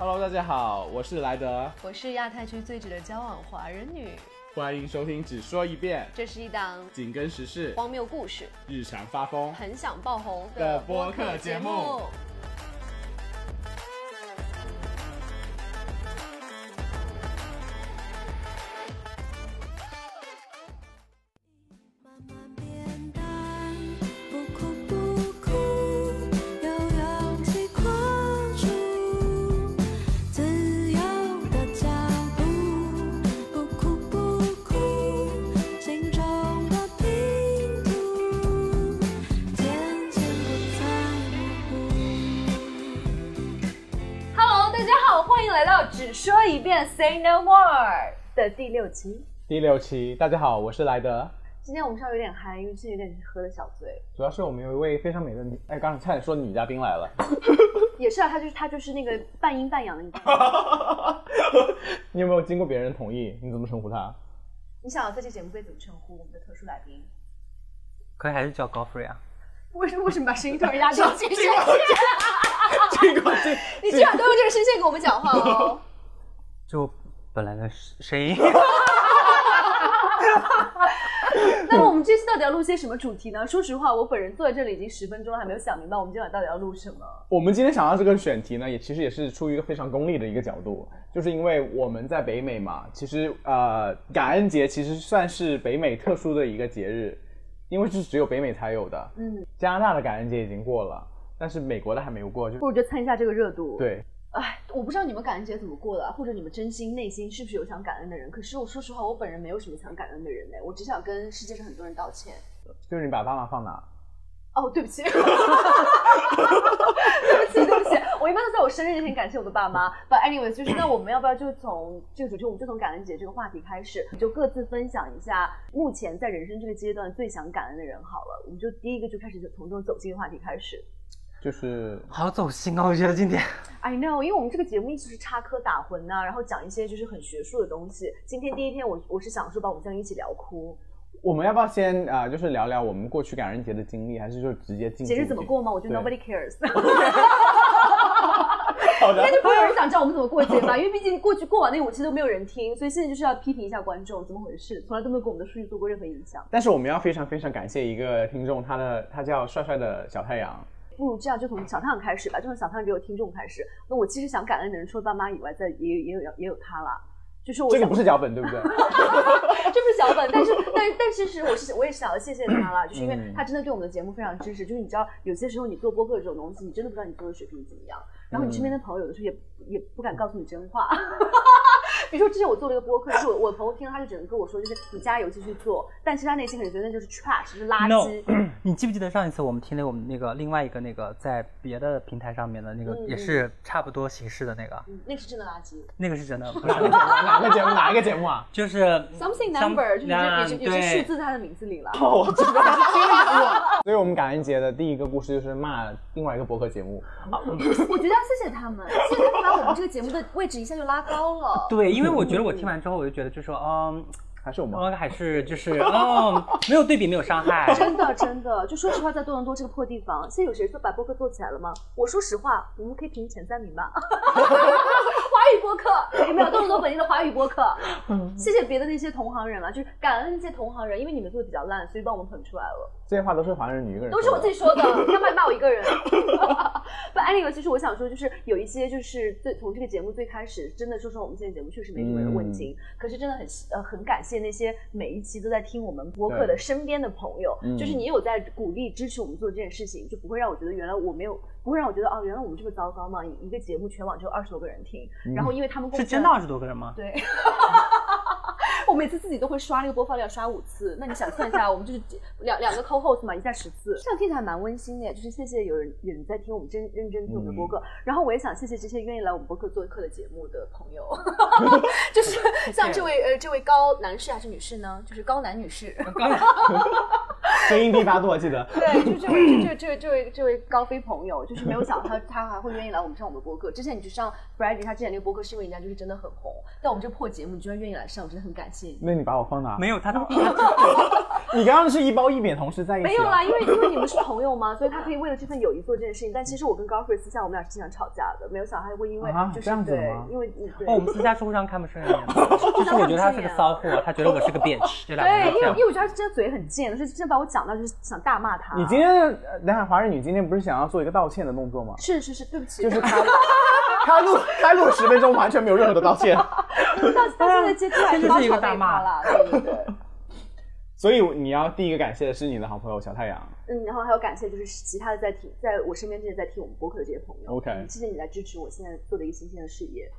Hello，大家好，我是莱德，我是亚太区最值得交往华人女，欢迎收听只说一遍，这是一档紧跟时事、荒谬故事、日常发疯。很想爆红的的播客节目 Say No More 的第六期。第六期，大家好，我是莱德。今天我们稍微有点嗨，因为最近有点喝的小醉。主要是我们有一位非常美的女，哎，刚才差点说女嘉宾来了。也是啊，她就是她就是那个半阴半阳的那个。你有没有经过别人同意？你怎么称呼她？你想要在这节目被怎么称呼我们的特殊来宾？可以还是叫高飞啊？为什么为什么把声音突然压低？这个声线，这个这 你居然都用这个声线跟我们讲话哦！就本来的声音，那么我们这次到底要录些什么主题呢？说实话，我本人坐在这里已经十分钟了，还没有想明白我们今晚到底要录什么。我们今天想到这个选题呢，也其实也是出于一个非常功利的一个角度，就是因为我们在北美嘛，其实呃感恩节其实算是北美特殊的一个节日，因为是只有北美才有的。嗯，加拿大的感恩节已经过了，但是美国的还没有过，就不如就蹭一下这个热度。，对，哎，我不知道你们感恩节怎么过的啊，或者你们真心内心是不是有想感恩的人？可是我说实话，我本人没有什么想感恩的人呢，我只想跟世界上很多人道歉。就是你把爸妈放哪？哦，对不起，对不起，对不起，我一般都在我生日那天感谢我的爸妈。But anyway，就是那我们要不要就从这个主题，我们就从感恩节这个话题开始，就各自分享一下目前在人生这个阶段最想感恩的人好了。我们就第一个就开始就从这种走进的话题开始。就是好走心啊！我觉得今天 I know，因为我们这个节目一直是插科打诨呐、然后讲一些就是很学术的东西。今天第一天我我是想说把我们这样一起聊哭，我们要不要先啊、呃就是聊聊我们过去感恩节的经历，还是就直接进节日怎么过吗？我觉得 nobody cares。好的应该就不会有人想知道我们怎么过节吧？因为毕竟过去过往那五期都没有人听，所以现在就是要批评一下观众怎么回事，从来都没有给我们的数据做过任何影响。但是我们要非常非常感谢一个听众，他的他叫帅帅的小太阳，不如这样，就从小太阳开始吧，就从小太阳这个听众开始。那我其实想感恩的人，除了爸妈以外，在也也有也有他了。就是我这个不是脚本对不对？这不是脚本，但是但是但其实我是我也是想要谢谢他了，就是因为嗯他真的对我们的节目非常支持。就是你知道，有些时候你做播客这种东西，你真的不知道你做的水平怎么样，然后你身边的朋友有的时候也也不敢告诉你真话。比如说之前我做了一个播客，就是我我朋友听了他就只能跟我说，就是你加油继续做，但其实他内心可能觉得那就是 trash，是垃 no，圾。你记不记得上一次我们听了我们那个另外一个那个在别的平台上面的那个嗯也是差不多形式的那个，嗯那个是真的垃圾。那个是真的，不是哪个节目？哪个节目？哪一个节目啊？就是 Something number 就是有啊些有些有些对数字在他的名字里了。哦，我知道，听过。所以我们感恩节的第一个故事就是骂另外一个博客节目。我觉得要谢谢他们，谢谢他们把我们这个节目的位置一下就拉高了。对，因为我觉得我听完之后，我就觉得就说，嗯，还是我们嗯，还是就是，嗯，没有对比，没有伤害。真的真的，就说实话，在多伦多这个破地方，现在有谁做把播客做起来了吗？我说实话，我们可以评前三名吧。华语播客有没有多伦多本地的华语播客？谢谢别的那些同行人啊，就是感恩那些同行人，因为你们做的比较烂，所以帮我们捧出来了。这些话都是华人女一个人，都是我自己。说的，你干嘛骂我一个人？不，anyway，其实我想说，就是有一些就是最从这个节目最开始，真的说实话，我们现在节目确实没什么人问津，可是真的很呃很感谢那些每一期都在听我们播客的身边的朋友，嗯就是你有在鼓励支持我们做这件事情，就不会让我觉得原来我没有，不会让我觉得哦，原来我们这么糟糕嘛，一个节目全网只有二十多个人听，然后因为他们是真的二十多个人吗？对。我每次自己都会刷那个播放量，刷五次。那你想算一下，我们就是两两个 co-host 嘛，一下十次，这样听起来蛮温馨的。就是谢谢有人有人在听我们真认真听我们的播客，然后我也想谢谢这些愿意来我们播客做客的节目的朋友，就是 像这位呃这位高男士还是女士呢？就是高男女士。声音低八度，我记得。对，就这位这这这这位这位高飞朋友，就是没有想到他他还会愿意来我们上我们的播客。之前你去上 Brady 他之前那个播客是因为人家就是真的很红，但我们这个破节目你居然愿意来上，我真的很感谢你。那你把我放哪？没有，他他 你刚刚是一褒一贬同时在一起、啊？没有啦，因为因为你们是朋友嘛，所以他可以为了这份友谊做这件事情。但其实我跟高慧私下我们俩是经常吵架的，没有想到他会因为就是、啊这样子对吗，因为你对。哦，我们私下是互相看不顺眼的，就是我觉得他是个骚货，他觉得我是个 bitch，就两个对，因为因为。我觉得他真的嘴很贱，所以真的把我讲到就是想大骂他。你今天，呃等下华人，你今天不是想要做一个道歉的动作吗？是是是，对不起，就是开开录开录十分钟，完全没有任何的道歉。到到现在接出来就是一个大骂了，对对对。所以你要第一个感谢的是你的好朋友小太阳。嗯，然后还有感谢就是其他的在听，在我身边这些在听我们播客的这些朋友。OK 嗯谢谢你来支持我现在做的一个新鲜的事业。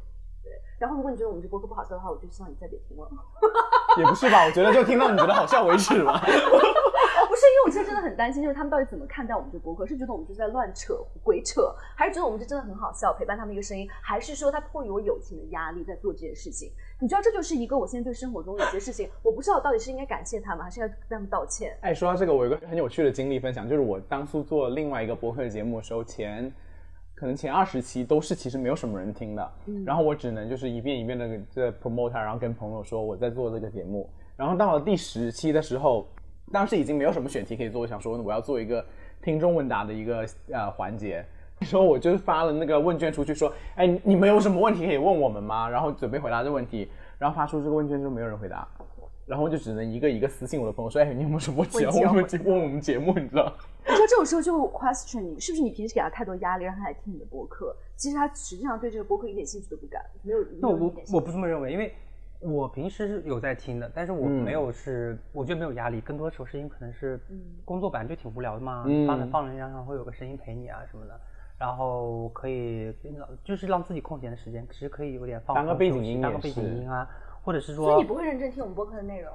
对，然后如果你觉得我们这播客不好笑的话，我就希望你再别听了。也不是吧？我觉得就听到你觉得好笑为止吧。不是，因为我现在真的很担心，就是他们到底怎么看待我们这播客？是觉得我们就是在乱扯、鬼扯，还是觉得我们这真的很好笑，陪伴他们一个声音，还是说他迫于我友情的压力在做这件事情？你知道，这就是一个我现在对生活中有些事情，我不知道到底是应该感谢他们，还是要跟他们道歉。哎，说到这个，我有个很有趣的经历分享，就是我当初做另外一个播客的节目的时候，前可能前二十期都是其实没有什么人听的，然后我只能就是一遍一遍的在 promote 它，然后跟朋友说我在做这个节目，然后到了第十期的时候，当时已经没有什么选题可以做，我想说我要做一个听众问答的一个呃环节。那时候我就是发了那个问卷出去说，哎，你们有什么问题可以问我们吗？然后准备回答这个问题，然后发出这个问卷之后没有人回答，然后我就只能一个一个私信我的朋友说，哎，你有没有什么节目我们节问我们节目？你知道？你说这种时候就会 question 你，是不是你平时给他太多压力，让他来听你的播客？其实他实际上对这个播客一点兴趣都不感，没有。那我我不这么认为，因为我平时是有在听的，但是我嗯没有是，我觉得没有压力，更多的时候是因为可能是工作本来就挺无聊的嘛，嗯放着放着让会有个声音陪你啊什么的，然后可以就是让自己空闲的时间，其实可以有点放当个背景音当个背景音啊，或者是说所以说你不会认真听我们播客的内容。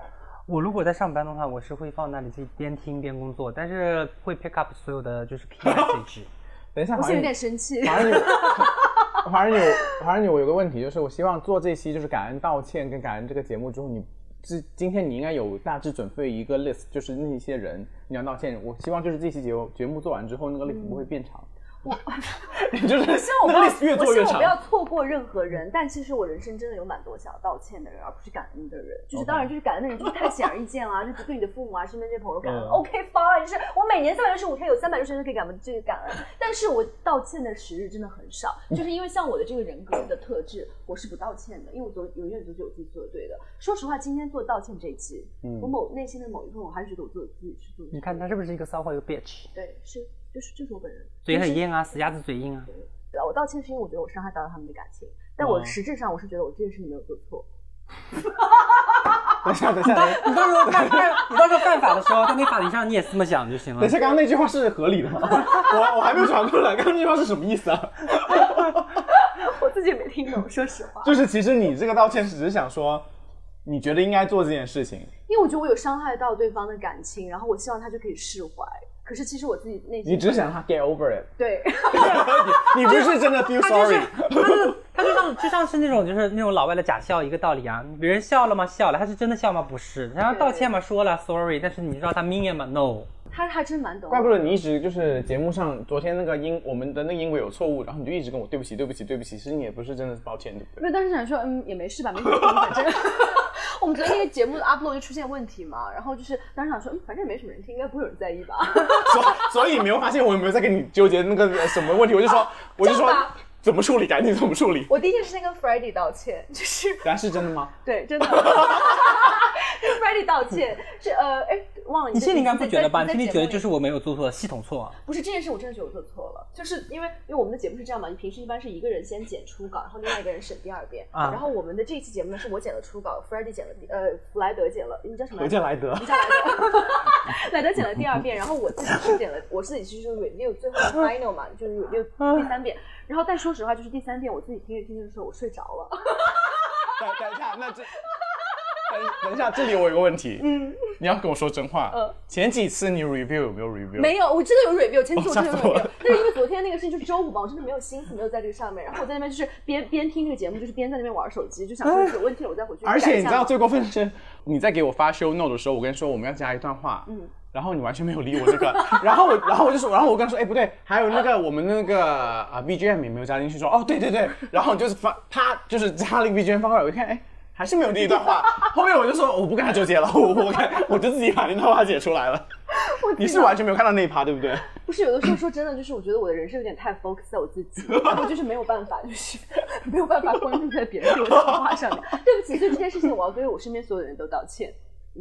我如果在上班的话，我是会放那里自己边听边工作，但是会 pick up 所有的就是 key message。等一下，我现在有点生气。华人有，华人有，华人有，我有个问题，就是我希望做这期就是感恩道歉跟感恩这个节目之后，你这今天你应该有大致准备一个 list，就是那些人你要道歉。我希望就是这期节目节目做完之后，那个 list 不会变长。就是希望我那个不要，越做越长我希望我不。要错过任何人。但其实我人生真的有蛮多想要道歉的人，而不是感恩的人。就是当然，就是感恩的人就是太显而易见啦，就是对你的父母啊、身边这些朋友感恩。嗯 OK fine，就是我每年三百六十五天有三百六十天可以感恩这个感恩，但是我道歉的时日真的很少，就是因为像我的这个人格的特质，我是不道歉的，因为我总永远都是我自己做的对的。说实话，今天做道歉这一期，嗯我某内心的某一部分，我还是觉得我做的自己是做的。你看他是不是一个骚货一个 bitch，对，是就是就是我本人，嘴很硬啊，死鸭子嘴硬啊。对啊，我道歉是因为我觉得我伤害到了他们的感情，但我哦实质上我是觉得我这件事情没有做错。等一下，等一下，你到时候犯犯，你到时候犯法的时候，在那法庭上你也这么想就行了等一。下，刚刚那句话是合理的吗？我我还没有转过来，刚刚那句话是什么意思啊？我自己也没听懂，说实话，就是其实你这个道歉是只是想说，你觉得应该做这件事情，因为我觉得我有伤害到对方的感情，然后我希望他就可以释怀。可是其实我自己内心，你只是想让他 get over it，对，你 你不是真的 feel sorry。他就是 他就像就像是那种就是那种老外的假笑一个道理啊，别人笑了吗？笑了，他是真的笑吗？不是，然后道歉嘛，说了 sorry，但是你知道他 mean it 吗？no。他还真蛮懂。怪不得你一直就是节目上昨天那个音我们的那个音轨有错误，然后你就一直跟我对不起对不起对不起，其实你也不是真的抱歉，对不对？没有，当时想说，嗯，也没事吧，没什么听，反正我们昨天那个节目的 upload 就出现问题嘛，然后就是当时想说，嗯，反正也没什么人听，应该不会有人在意吧。所所以你没有发现我有没有在跟你纠结那个什么问题？我就说我就说怎么处理，赶紧怎么处理。我第一件事先跟 f r e d d y 道歉，就是但是真的吗？对，真的。跟 f r e d d y 道歉是呃，哎，忘了你心里应该在不觉得吧？你在心里觉得就是我没有做错，系统错啊。不是这件事，我真的觉得我做错了，就是因为因为我们的节目是这样嘛，你平时一般是一个人先剪初稿，然后另外一个人审第二遍，啊然后我们的这一期节目呢是我剪了初稿 f r e d d y 剪了第呃弗莱德剪了，你叫什么来着？何建莱德，你叫莱德，莱德剪了第二遍，然后我自己是剪了，我自己其实就是 review 最后的 final 嘛，就是 review 第三遍，然后但说实话，就是第三遍我自己听着听着的时候，我睡着了。等等一下，那这等等一下，这里我有个问题，嗯，你要跟我说真话。嗯前几次你 review 有没有 review？没有，我真的有 review，前次我真的有 review，了但是因为昨天那个事情就是周五嘛，我真的没有心思，没有在这个上面，然后我在那边就是边边听这个节目，就是边在那边玩手机，就想说有问题了我再回去而。且你知道最过分的是，你在给我发 show note 的时候，我跟你说我们要加一段话，嗯，然后你完全没有理我这个，然后我，然后我就说，然后我跟他说，哎，不对，还有那个我们那个啊 BGM 也没有加进去，说，哦，对对对，然后就是发他就是加了一个 BGM 放过来，我一看，哎，还是没有第一段话。后面我就说我不跟他纠结了，我我看我就自己把那段话解出来了。你是完全没有看到那一趴，对不对？不是有的时候说真的，就是我觉得我的人生有点太 focus 在我自己，然后就是没有办法，就是没有办法关注在别人对我讲话上面。对不起，所以这件事情我要对我身边所有的人都道歉，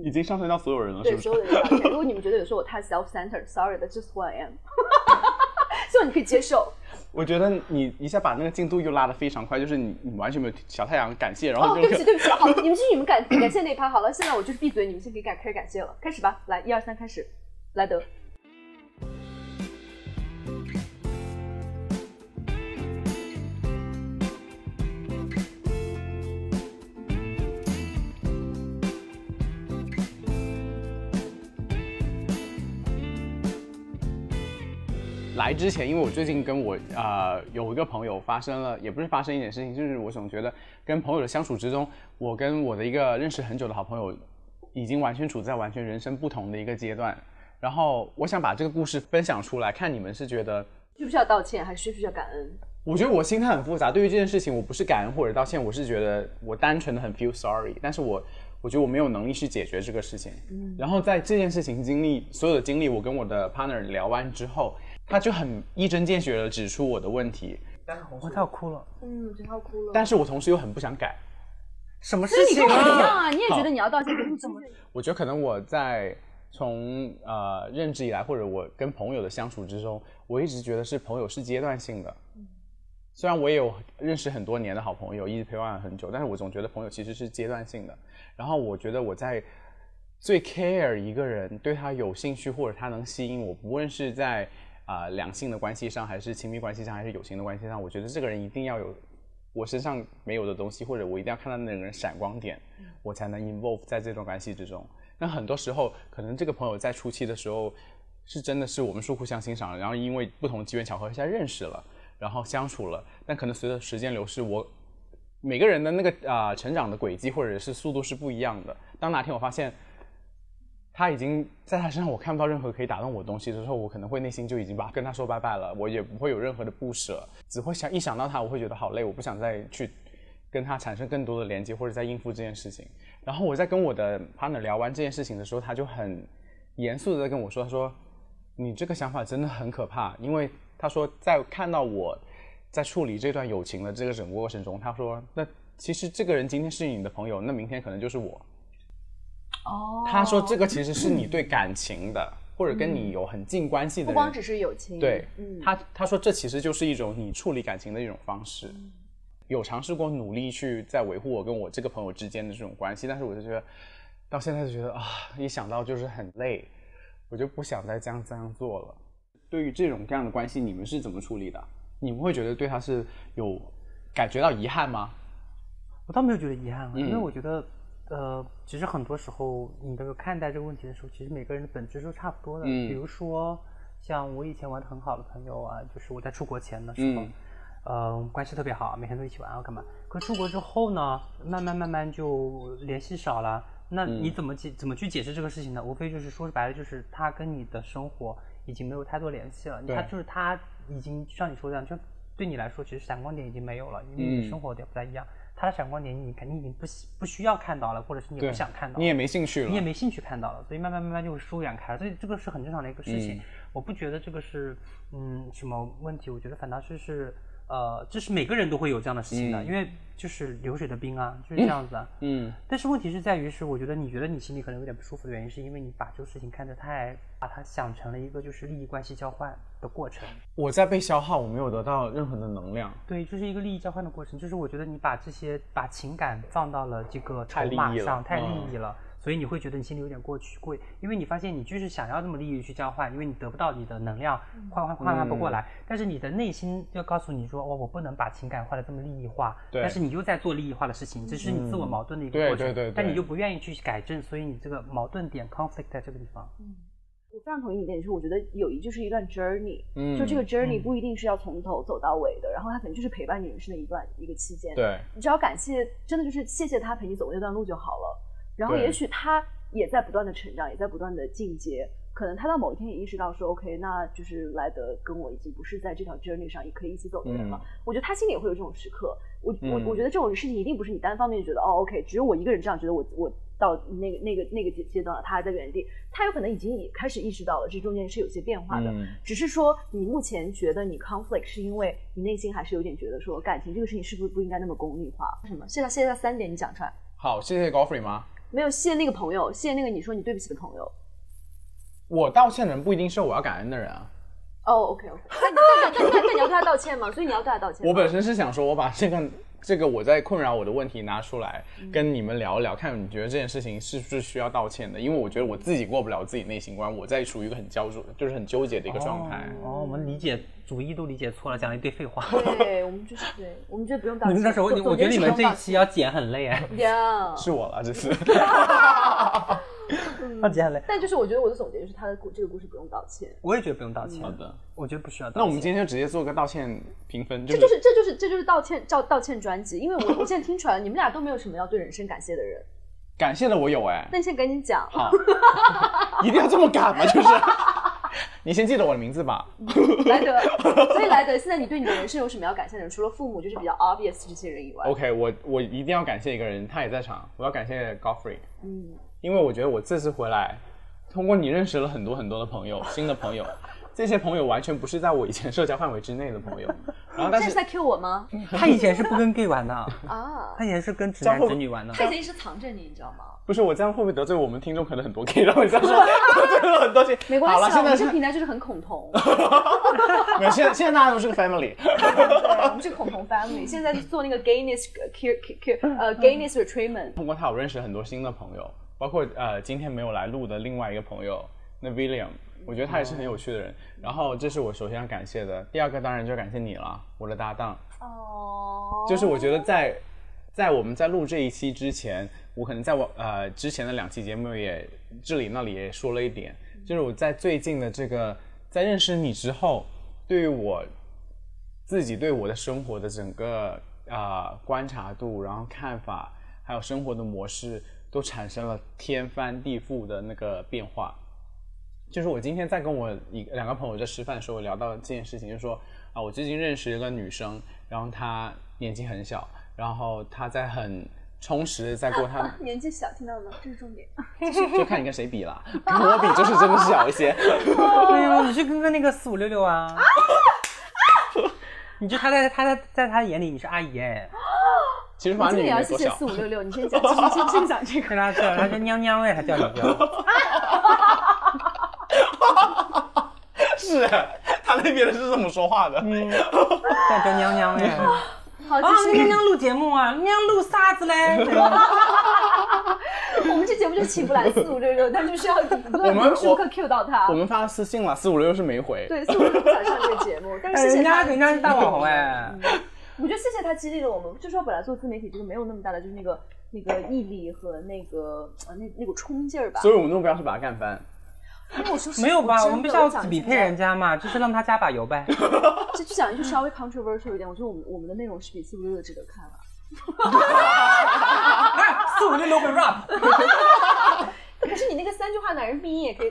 已经上升到所有人了，是对不是所？有的人道歉。如果你们觉得有时候我太 self-centered，sorry，that's just who I am。希望你可以接受。我觉得你一下把那个进度又拉得非常快，就是你你完全没有小太阳感谢，然后哦，就对不起，对不起，好，你们继续你们感感谢那一趴好了，现在我就是闭嘴，你们先可以感开始感谢了，开始吧，来，一二三，开始，来德。来之前，因为我最近跟我呃有一个朋友发生了，也不是发生一点事情，就是我总觉得跟朋友的相处之中，我跟我的一个认识很久的好朋友，已经完全处在完全人生不同的一个阶段。然后我想把这个故事分享出来，看你们是觉得，需不需要道歉，还是需不需要感恩？我觉得我心态很复杂。对于这件事情，我不是感恩或者道歉，我是觉得我单纯的很 feel sorry，但是我我觉得我没有能力去解决这个事情。嗯然后在这件事情经历所有的经历，我跟我的 partner 聊完之后，他就很一针见血的指出我的问题，我他要哭了，嗯，我觉得他哭了。但是我同时又很不想改。什么事情啊？啊，你也觉得你要道歉，可是你怎么？我觉得可能我在从呃认知以来，或者我跟朋友的相处之中，我一直觉得是朋友是阶段性的。虽然我也有认识很多年的好朋友，一直陪伴了很久，但是我总觉得朋友其实是阶段性的。然后我觉得我在最 care 一个人，对他有兴趣或者他能吸引我，不论是在啊、两性的关系上，还是亲密关系上，还是友情的关系上，我觉得这个人一定要有我身上没有的东西，或者我一定要看到那个人闪光点，我才能 involve 在这段关系之中。那很多时候，可能这个朋友在初期的时候，是真的是我们是互相欣赏，然后因为不同机缘巧合下认识了，然后相处了。但可能随着时间流逝，我每个人的那个啊、成长的轨迹或者是速度是不一样的。当哪天我发现他已经在他身上我看不到任何可以打动我东西的时候，我可能会内心就已经把跟他说拜拜了，我也不会有任何的不舍，只会想一想到他，我会觉得好累，我不想再去跟他产生更多的连接或者再应付这件事情。然后我在跟我的 partner 聊完这件事情的时候，他就很严肃的在跟我说，他说你这个想法真的很可怕，因为他说在看到我在处理这段友情的这个整个过程中，他说那其实这个人今天是你的朋友，那明天可能就是我。哦他说这个其实是你对感情的，或者跟你有很近关系的人，不光只是友情，对，嗯，他他说这其实就是一种你处理感情的一种方式。嗯有尝试过努力去在维护我跟我这个朋友之间的这种关系，但是我就觉得到现在就觉得啊，一想到就是很累，我就不想再这样这样做了。对于这种这样的关系，你们是怎么处理的？你们会觉得对他是有感觉到遗憾吗？我倒没有觉得遗憾啊，因为嗯我觉得，呃，其实很多时候你这个看待这个问题的时候，其实每个人的本质是差不多的。嗯比如说，像我以前玩的很好的朋友啊，就是我在出国前的时候，嗯呃，关系特别好，每天都一起玩啊，干嘛？可出国之后呢，慢慢慢慢就联系少了。那嗯你怎么解怎么去解释这个事情呢？无非就是说白了，就是他跟你的生活已经没有太多联系了。对他就是他已经像你说的这样，就对你来说，其实闪光点已经没有了，因为你的嗯生活点不太一样。他的闪光点你肯定已经不喜不需要看到了，或者是你不想看到，你也没兴趣了，你也没兴趣看到了，所以慢慢慢慢就会疏远开了，所以这个是很正常的一个事情。嗯。我不觉得这个是嗯什么问题，我觉得反倒是是呃，这是每个人都会有这样的事情的，嗯因为就是流水的兵啊，就是这样子啊。嗯但是问题是在于是，我觉得你觉得你心里可能有点不舒服的原因，是因为你把这个事情看得太把它想成了一个就是利益关系交换的过程。我在被消耗，我没有得到任何的能量。对，这是一个利益交换的过程，就是我觉得你把这些把情感放到了这个筹码上，太利嗯益了。所以你会觉得你心里有点过去过，因为你发现你就是想要这么利益去交换，因为你得不到你的能量换换换换不过嗯。来，但是你的内心要告诉你说，哦，我不能把情感换的这么利益化，对。但是你又在做利益化的事情，这是你自我矛盾的一个过程，对对对但你又不愿意去改正，所以你这个矛盾点 conflict 在这个地方。嗯我非常同意你一点，就是我觉得友谊就是一段 journey，、嗯。就这个 journey 不一定是要从头走到尾的，然后它可能就是陪伴你人生的一段一个期间。，对，你只要感谢，真的就是谢谢他陪你走过那段路就好了。然后也许他也在不断的成长，也在不断的进阶，可能他到某一天也意识到说，OK，那就是莱德跟我已经不是在这条 journey 上也可以一起走的人了。嗯我觉得他心里也会有这种时刻。我我嗯我觉得这种事情一定不是你单方面觉得哦，OK，只有我一个人这样觉得我，我到那个那个那个阶阶段了，他还在原地，他有可能已经也开始意识到了这中间是有些变化的。嗯只是说你目前觉得你 conflict 是因为你内心还是有点觉得说感情这个事情是不是不应该那么功利化？为什么？现在现在三点你讲出来。好，谢谢 Goffrey 吗？没有谢那个朋友，谢那个你说你对不起的朋友。我道歉的人不一定是我要感恩的人啊。哦，OK OK，那你那那那那你要对他道歉吗？所以你要对他道歉。我本身是想说，我把这个这个我在困扰我的问题拿出来，嗯跟你们聊一聊，看你觉得这件事情是不是需要道歉的？因为我觉得我自己过不了自己内心关，我在处于一个很焦灼，就是很纠结的一个状态。哦，我们理解主义都理解错了，讲了一堆废话。对我们就是对，我们觉得不用道歉。你们那时候，我觉得你们这一期期要剪很累哎，呀，是我了，这 次。要剪很累。但就是我觉得我的总结就是他的故这个故事不用道歉。我也觉得不用道歉。好的，我觉得不需要道歉。那我们今天就直接做个道歉评分，就这就是这就是这就是道歉道道歉专辑，因为我我现在听出来了，你们俩都没有什么要对人生感谢的人。感谢的我有哎、那你现在赶紧讲。好，一定要这么赶吗？就是，你先记得我的名字吧。莱德，所以莱德，现在你对你的人生有什么要感谢的人？除了父母就是比较 obvious 这些人以外 OK，我我一定要感谢一个人，他也在场，我要感谢 Godfrey，嗯，因为我觉得我这次回来，通过你认识了很多很多的朋友，新的朋友，这些朋友完全不是在我以前社交范围之内的朋友，然后但是现在是在 Q 我吗？他以前是不跟 gay 玩的，啊，他以前是跟直男直女玩的。他以前一直藏着你，你知道吗？不是我这样会不会得罪我们听众？可能很多 gay，然后你这样说 得罪了很多 gay。没关好了，系啊，我们现在是这个平台就是很恐同，没有，现在现在大家都是个 family。对，我们是恐同 family。现在在做那个 gayness cure cure 呃 gayness retreatment。通过他，我认识了很多新的朋友，包括呃今天没有来录的另外一个朋友，那 William，我觉得他也是很有趣的人。然后这是我首先要感谢的，第二个当然就感谢你了，我的搭档。哦，就是我觉得在在我们在录这一期之前，我可能在我呃之前的两期节目也这里那里也说了一点，就是我在最近的这个在认识你之后，对于我自己对我的生活的整个啊、观察度，然后看法，还有生活的模式，都产生了天翻地覆的那个变化。就是我今天在跟我一两个朋友在吃饭的时候聊到这件事情，就说啊，我最近认识一个女生，然后她年纪很小，然后她在很充实的在过 她，年纪小，听到了吗？这是重点。就看你跟谁比了，跟我比就是真的小一些。对呀，你去跟个那个四五六六啊。你就她在她在在她眼里你是阿姨哎，其实反正你要谢谢四，五六六，你先讲，先先先讲这个。跟他叫他叫娘娘哎，还叫 你叫。是他那边的是这么说话的。叫叫娘娘哎。好，啊，继续。娘娘录节目啊，娘录啥子嘞？我们这节目就起不来四五六六，但就是要不我断们无时无刻 Q 到他我。们发了私信了，四五六六是没回。对，四五六六不想上这个节目，但是人家他。人家是大网红哎。我觉得谢谢他激励了我们。就说本来做自媒体就是没有那么大的，就是那个那个毅力和那个呃那那股冲劲儿吧。所以我们的目标是把他干翻。因为我说实没有吧？我们不的是要比配人家嘛，就是让他加把油呗。就就讲一句稍微 controversial 一点，我觉得我们我们的内容是比四五六的值得看了。四五六六会 rap，可是你那个三句话男人必应也可以？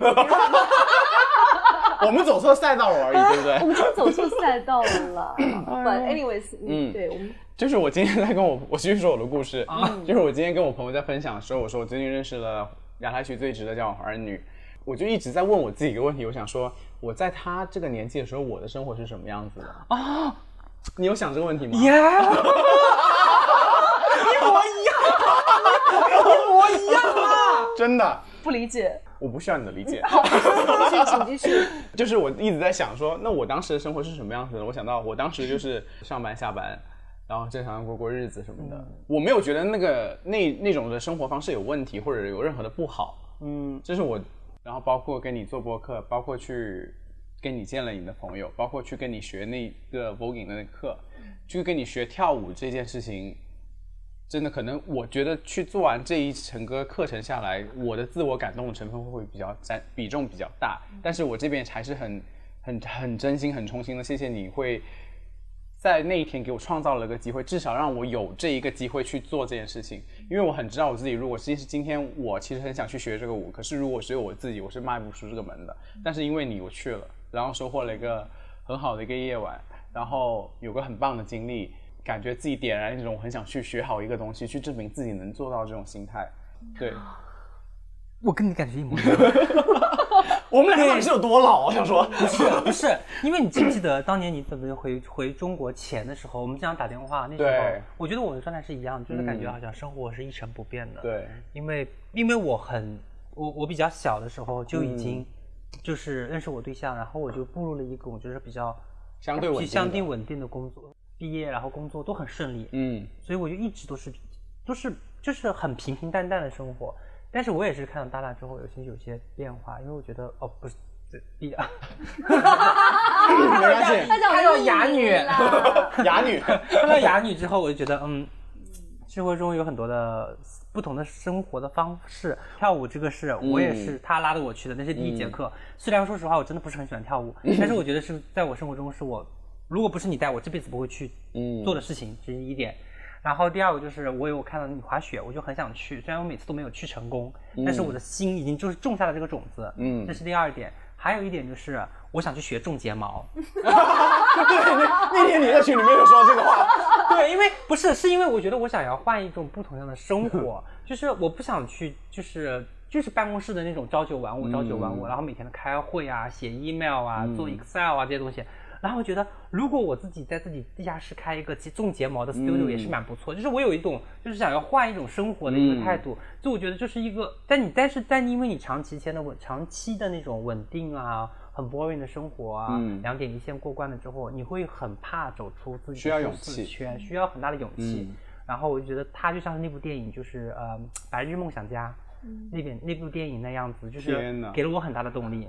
我们走错赛道了而已，对不对 我？们真的走错赛道了。But anyways，嗯，嗯对我们就是我今天在跟我，我继续说我的故事。就是我今天跟我朋友在分享的时候，我说我最近认识了亚太区最值得交往华人女，我就一直在问我自己一个问题，我想说我在他这个年纪的时候，我的生活是什么样子的啊？你有想这个问题吗？耶！一模一样，一模一样啊！真的，不理解。我不需要你的理解。继续，请继续。就是我一直在想说，那我当时的生活是什么样子的？我想到我当时就是上班下班，然后正常过过日子什么的。我没有觉得那个那那种的生活方式有问题，或者有任何的不好。嗯，这是我，然后包括跟你做播客，包括去跟你见了你的朋友，包括去跟你学那个 voguing 的那课，去跟你学跳舞这件事情。真的可能，我觉得去做完这一整个课程下来，我的自我感动的成分会比较占比重比较大。但是我这边还是很很很真心、很衷心的谢谢你会在那一天给我创造了个机会，至少让我有这一个机会去做这件事情。因为我很知道我自己，如果其实今天我其实很想去学这个舞，可是如果只有我自己，我是迈不出这个门的。但是因为你，我去了，然后收获了一个很好的一个夜晚，然后有个很棒的经历，感觉自己点燃一种很想去学好一个东西，去证明自己能做到这种心态。对，我跟你感觉一模一样。我们两个到底是有多老？我想说，不是不是，因为你记不记得当年你怎么回回中国前的时候，我们经常打电话，那时候对我觉得我的状态是一样，就是感觉嗯好像生活是一成不变的。，对，因为因为我很我我比较小的时候就已经嗯就是认识我对象，然后我就步入了一种就是比较相对稳定相对稳定的工作，毕业然后工作都很顺利，嗯，所以我就一直都是都是就是很平平淡淡的生活。但是我也是看到大大之后，有些有些变化，因为我觉得哦不是这第啊，没关系，他讲看到 哑女啦哑女，看到哑女之后，我就觉得嗯，生活中有很多的不同的生活的方式。跳舞这个是我也是他拉着我去的，那是第一节课。虽然说实话，我真的不是很喜欢跳舞，但是我觉得是在我生活中是我如果不是你带我，这辈子不会去嗯做的事情，这是一点。然后第二个就是我有看到你滑雪，我就很想去，虽然我每次都没有去成功，但是我的心已经就是种下了这个种子。嗯这是第二点。还有一点就是我想去学种睫毛。对那天你在群里面有说这个话，对，因为不是，是因为我觉得我想要换一种不同样的生活，就是我不想去，就是就是办公室的那种朝九晚五，朝九晚五，然后每天的开会啊、写 email 啊、做 Excel 啊这些东西。然后我觉得，如果我自己在自己地下室开一个种睫毛的 studio 也是蛮不错，就是我有一种就是想要换一种生活的一个态度，就我觉得就是一个，但你但是但因为你长期间的稳长期的那种稳定啊，很 boring 的生活啊，嗯。两点一线过关了之后，你会很怕走出自己的需要勇舒适气圈，需要很大的勇气。嗯。然后我就觉得他就像是那部电影，就是呃《白日梦想家》那边那部电影那样子，就是给了我很大的动力。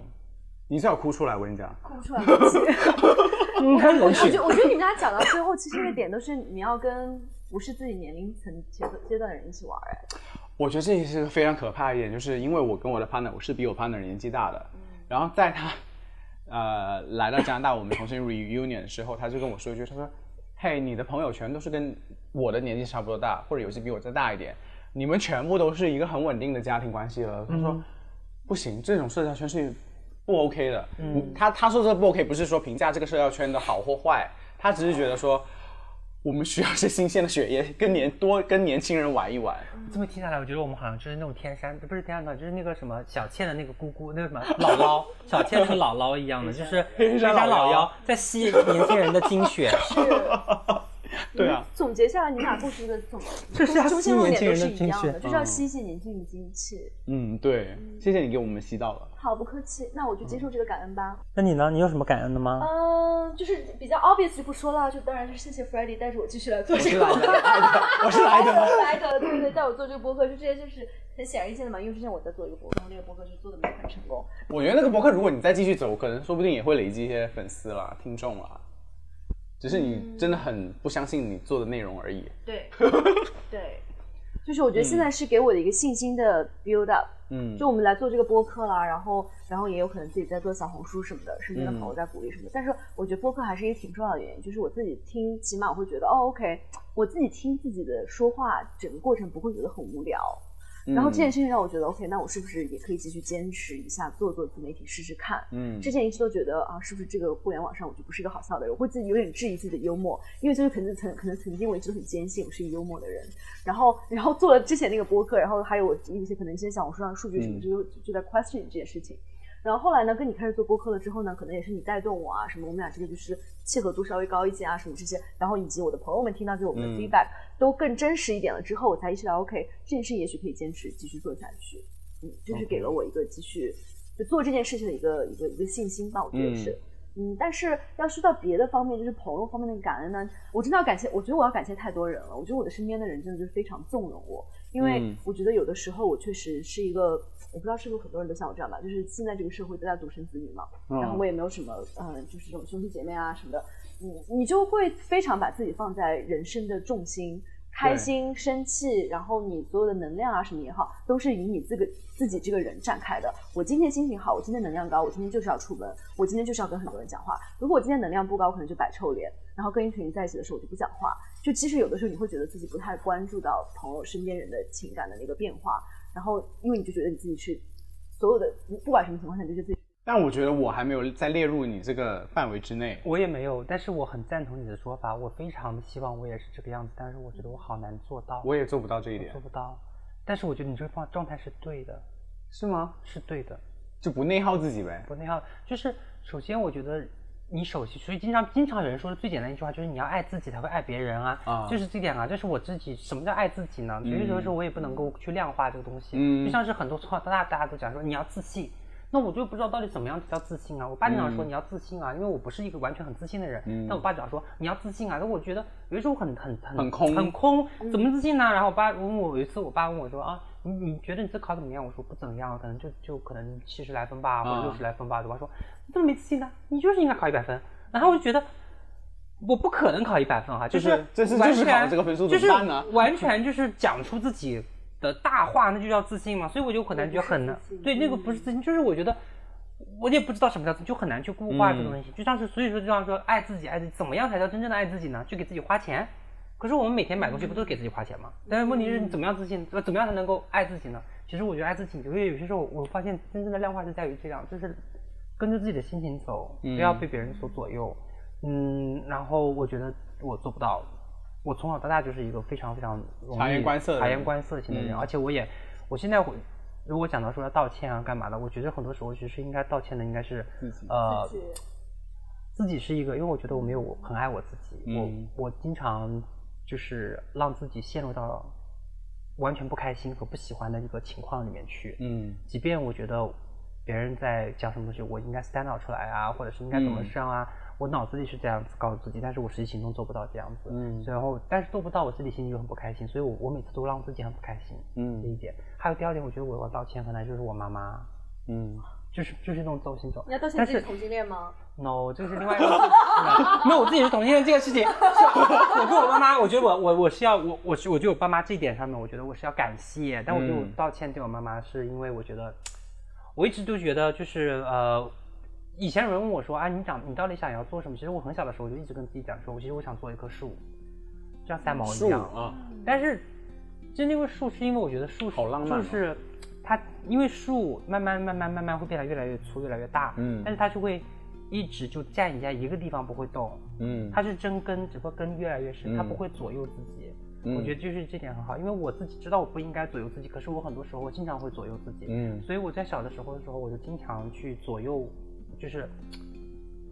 你是要哭出来，我跟你讲，哭不出来，我觉得我觉得你们俩讲到最后，其实这个点都是你要跟不是自己年龄层阶段阶段的人一起玩哎。我觉得这是个非常可怕的一点，就是因为我跟我的 partner，我是比我 partner 年纪大的，然后在他呃来到加拿大，我们重新 reunion 的时候，他就跟我说一句，他说：“嘿，你的朋友全都是跟我的年纪差不多大，或者有些比我再大一点，你们全部都是一个很稳定的家庭关系了。”他说：“不行，这种社交圈是不 OK 的。”嗯，他他说这不 OK，不是说评价这个社交圈的好或坏，他只是觉得说。我们需要是新鲜的血液，跟年多跟年轻人玩一玩。这么听下来，我觉得我们好像就是那种天山，不是天山岛，就是那个什么小倩的那个姑姑，那个什么姥姥，小倩那个姥姥一样的，就是黑山山老妖老妖在吸年轻人的精血。对啊，总结下来，你们俩故事的总 这是要吸中心论年轻点都人的精血是一样的，就是要吸引年轻人的精气。嗯，对，谢谢你给我们吸到了。好，不客气，那我就接受这个感恩吧。那你呢？你有什么感恩的吗？嗯，就是比较 obvious 就不说了，就当然是谢谢 f r e d d y 带着我继续来做这个。我是来的，我是来的，对对，带我做这个播客，就这些就是很显而易见的嘛。因为之前我在做一个播客，那个播客就做的没有很成功。我觉得那个博客，如果你再继续走，可能说不定也会累积一些粉丝啦、听众啦。只是你真的很不相信你做的内容而已。对，对，就是我觉得现在是给我的一个信心的 build up。嗯，就我们来做这个播客啦，然后然后也有可能自己在做小红书什么的，身边的朋友在鼓励什么的。但是我觉得播客还是一个挺重要的原因，就是我自己听，起码我会觉得哦，OK，我自己听自己的说话，整个过程不会觉得很无聊。然后这件事情让我觉得 OK，那我是不是也可以继续坚持一下，做做自媒体试试看？嗯之前一直都觉得啊，是不是这个互联网上我就不是一个好笑的人？我会自己有点质疑自己的幽默，因为就是可能曾可能曾经我一直都很坚信我是一个幽默的人。然后然后做了之前那个播客，然后还有我一些可能一些小红书上的数据什么，嗯就就在 question 这件事情。然后后来呢，跟你开始做播客了之后呢，可能也是你带动我啊，什么我们俩这个就是契合度稍微高一些啊，什么这些，然后以及我的朋友们听到给我们的嗯 feedback、都更真实一点了之后，我才意识到 OK，这件事也许可以坚持继续做下去。嗯，就是给了我一个继续就做这件事情的一个一个一个信心吧，我觉得是。嗯，但是要说到别的方面，就是朋友方面的感恩呢，我真的要感谢，我觉得我要感谢太多人了。我觉得我的身边的人真的就是非常纵容我，因为嗯我觉得有的时候我确实是一个，我不知道是不是很多人都像我这样吧，就是现在这个社会都在独生子女嘛，嗯然后我也没有什么，嗯、就是这种兄弟姐妹啊什么的，你，你就会非常把自己放在人生的重心，开心、生气，然后你所有的能量啊什么也好，都是以你这个自己这个人展开的。我今天心情好，我今天能量高，我今天就是要出门，我今天就是要跟很多人讲话。如果我今天能量不高，我可能就摆臭脸。然后跟一群人在一起的时候我就不讲话。就其实有的时候你会觉得自己不太关注到朋友身边人的情感的那个变化，然后因为你就觉得你自己是所有的不管什么情况下，你就觉得自己但我觉得我还没有在列入你这个范围之内。我也没有，但是我很赞同你的说法，我非常的希望我也是这个样子，但是我觉得我好难做到，我也做不到这一点做，不到。但是我觉得你这个状状态是对的，是吗？是对的。就不内耗自己呗。不内耗，就是首先我觉得你首先，所以经常经常有人说的最简单一句话就是你要爱自己才会爱别人啊，啊就是这点啊，就是我自己什么叫爱自己呢？有些时候是我也不能够去量化这个东西，嗯就像是很多从小到大大家都讲说你要自信。那我就不知道到底怎么样叫自信啊！我爸经常说嗯你要自信啊，因为我不是一个完全很自信的人。嗯但我爸讲说你要自信啊，那我觉得有的时候很很很很空很空，怎么自信呢？然后我爸问我有一次，我爸问我说啊，你你觉得你这考怎么样？我说不怎么样，可能就就可能七十来分吧，或者啊六十来分吧。我爸说你怎么没自信呢？你就是应该考一百分。然后我就觉得。我不可能考一百分哈，就是就是这是完就是考全这个分数就是怎么办呢 完全就是讲出自己的大话，那就叫自信嘛。所以我就很难觉得很难对那个不是自信，就是我觉得我也不知道什么叫自信，就很难去固化这个东嗯西。就像是所以说就像说爱自己，爱自己，怎么样才叫真正的爱自己呢？就给自己花钱。可是我们每天买东西不都是给自己花钱吗？但是问题是你怎么样自信，呃怎么样才能够爱自己呢？其实我觉得爱自己，因为有些时候我发现真正的量化是在于这样，就是跟着自己的心情走，不要被别人所左右。嗯，然后我觉得我做不到。我从小到大就是一个非常非常容易察言观色察言观色型的人，嗯。而且我也，我现在会，如果讲到说要道歉啊干嘛的，我觉得很多时候其实应该道歉的应该是自己呃自己自己是一个，因为我觉得我没有很爱我自己，嗯。我我经常就是让自己陷入到完全不开心和不喜欢的一个情况里面去。嗯。即便我觉得别人在讲什么东西，我应该 stand out 出来啊，或者是应该怎么嗯。上啊，我脑子里是这样子告诉自己，但是我实际行动做不到这样子。嗯然后但是做不到，我自己心里就很不开心，所以我我每次都让自己很不开心。嗯这一点。还有第二点，我觉得我要道歉，可能就是我妈妈，嗯，就是就是那种走心走。你要道歉但是自己同性恋吗？no，这是另外一 个事情。那我自己是同性恋这个事情，是我跟我妈妈，我觉得我我我是要我我是我觉得我爸妈这一点上面，我觉得我是要感谢，但我觉得我嗯道歉对我妈妈是因为我觉得，我一直都觉得就是呃。以前有人问我说：“啊，你长你到底想要做什么？”其实我很小的时候我就一直跟自己讲说，我其实我想做一棵树，就像三毛一树样。啊，但是，就那棵树是因为我觉得树是好浪漫哦树是它，因为树慢慢慢慢慢慢会变得越来越粗，越来越大，嗯但是它就会一直就站在一个地方不会动，嗯，它是真根，只不过根越来越深，它嗯不会左右自己。嗯我觉得就是这点很好，因为我自己知道我不应该左右自己，可是我很多时候我经常会左右自己，嗯所以我在小的时候的时候，我就经常去左右，就是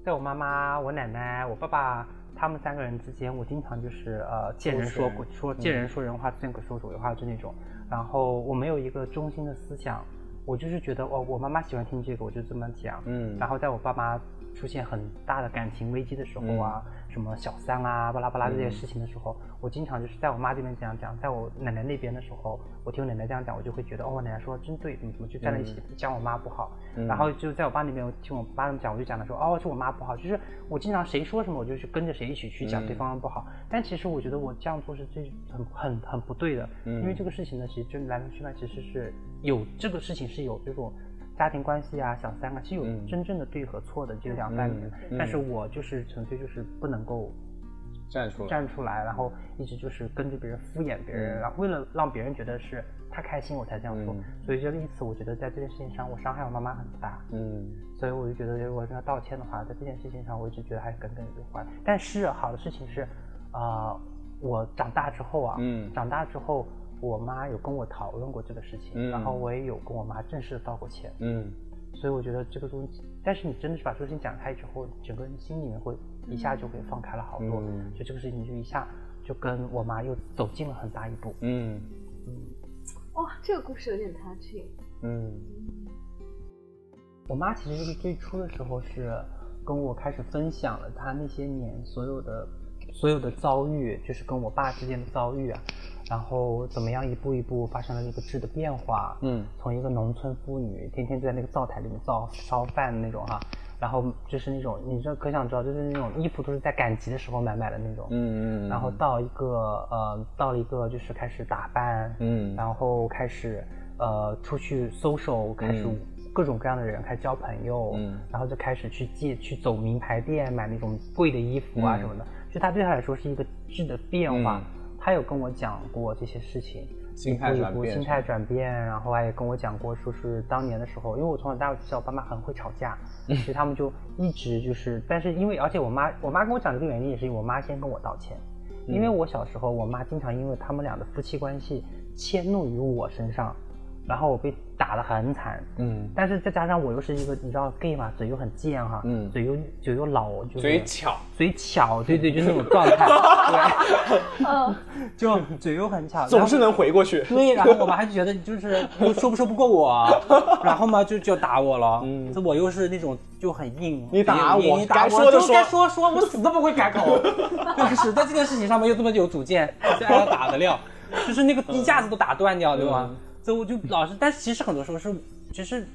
在我妈妈、我奶奶、我爸爸他们三个人之间，我经常就是呃见人说鬼说见人说人话，见鬼说鬼话，就那种。然后我没有一个中心的思想，我就是觉得哦，我妈妈喜欢听这个，我就这么讲。嗯然后在我爸妈出现很大的感情危机的时候啊，什么小三啊、巴拉巴拉这些事情的时候，我经常就是在我妈这边这样讲，在我奶奶那边的时候，我听我奶奶这样讲，我就会觉得哦，我奶奶说的真对，怎么怎么就站在一起讲我妈不好。嗯然后就在我爸那边，我听我爸讲，我就讲的说哦，是我妈不好，就是我经常谁说什么，我就去跟着谁一起去讲嗯对方不好。但其实我觉得我这样做是最很很很不对的，嗯因为这个事情呢，其实就来龙去脉其实是有这个事情是有这种。家庭关系啊，小三啊，是有嗯。真正的对和错的这个两半面，嗯。但是我就是纯粹就是不能够站出来，站出来，然后一直就是跟着别人敷衍别人，嗯。然后为了让别人觉得是他开心我才这样做，嗯。所以就因此我觉得在这件事情上我伤害我妈妈很大，嗯。所以我就觉得如果是要道歉的话，在这件事情上我一直觉得还是耿耿于怀。但是好的事情是，啊、我长大之后啊，嗯。长大之后我妈有跟我讨论过这个事情，嗯然后我也有跟我妈正式的道过歉，嗯。所以我觉得这个东西，但是你真的是把这个事情讲开之后，整个人心里面会一下就会放开了好多，嗯。就这个事情就一下就跟我妈又走近了很大一步。嗯。嗯。哇，这个故事有点 touching。嗯。我妈其实就是最初的时候是跟我开始分享了她那些年所有的所有的遭遇，就是跟我爸之间的遭遇啊，然后怎么样一步一步发生了一个质的变化，嗯。从一个农村妇女天天就在那个灶台里面灶烧饭的那种哈、然后就是那种你这可想知道，就是那种衣服都是在赶集的时候买买的那种，嗯嗯，然后到一个呃，到了一个就是开始打扮，嗯。然后开始呃出去 social，开始、嗯。各种各样的人，开始交朋友，嗯。然后就开始去借去走名牌店买那种贵的衣服啊嗯。什么的，就他对他来说是一个质的变化。嗯他有跟我讲过这些事情，心态转变心态转变，然后还也跟我讲过，说是当年的时候，因为我从小到大知道我爸妈很会吵架，嗯所以他们就一直就是，但是因为而且我妈我妈跟我讲这个原因也是因为我妈先跟我道歉，因嗯为我小时候我妈经常因为他们俩的夫妻关系迁怒于我身上，然后我被打得很惨，嗯，但是再加上我又是一个你知道 gay 嘛，嘴又很贱哈，嗯。嘴又嘴又老，就是嘴巧，嘴巧，对 对，就是那种状态，对，嗯，就嘴又很巧，总是能回过去。对，然后我们还觉得就是又说不说不过我，然后嘛就就打我了。嗯。这我又是那种就很硬，你打我你打我说的说就该说。说，我死都不会改口。就是在这件事情上面又这么有主见，就爱打的料，就是那个衣架子都打断掉，对吧？所以我就老是，但其实很多时候是，其实。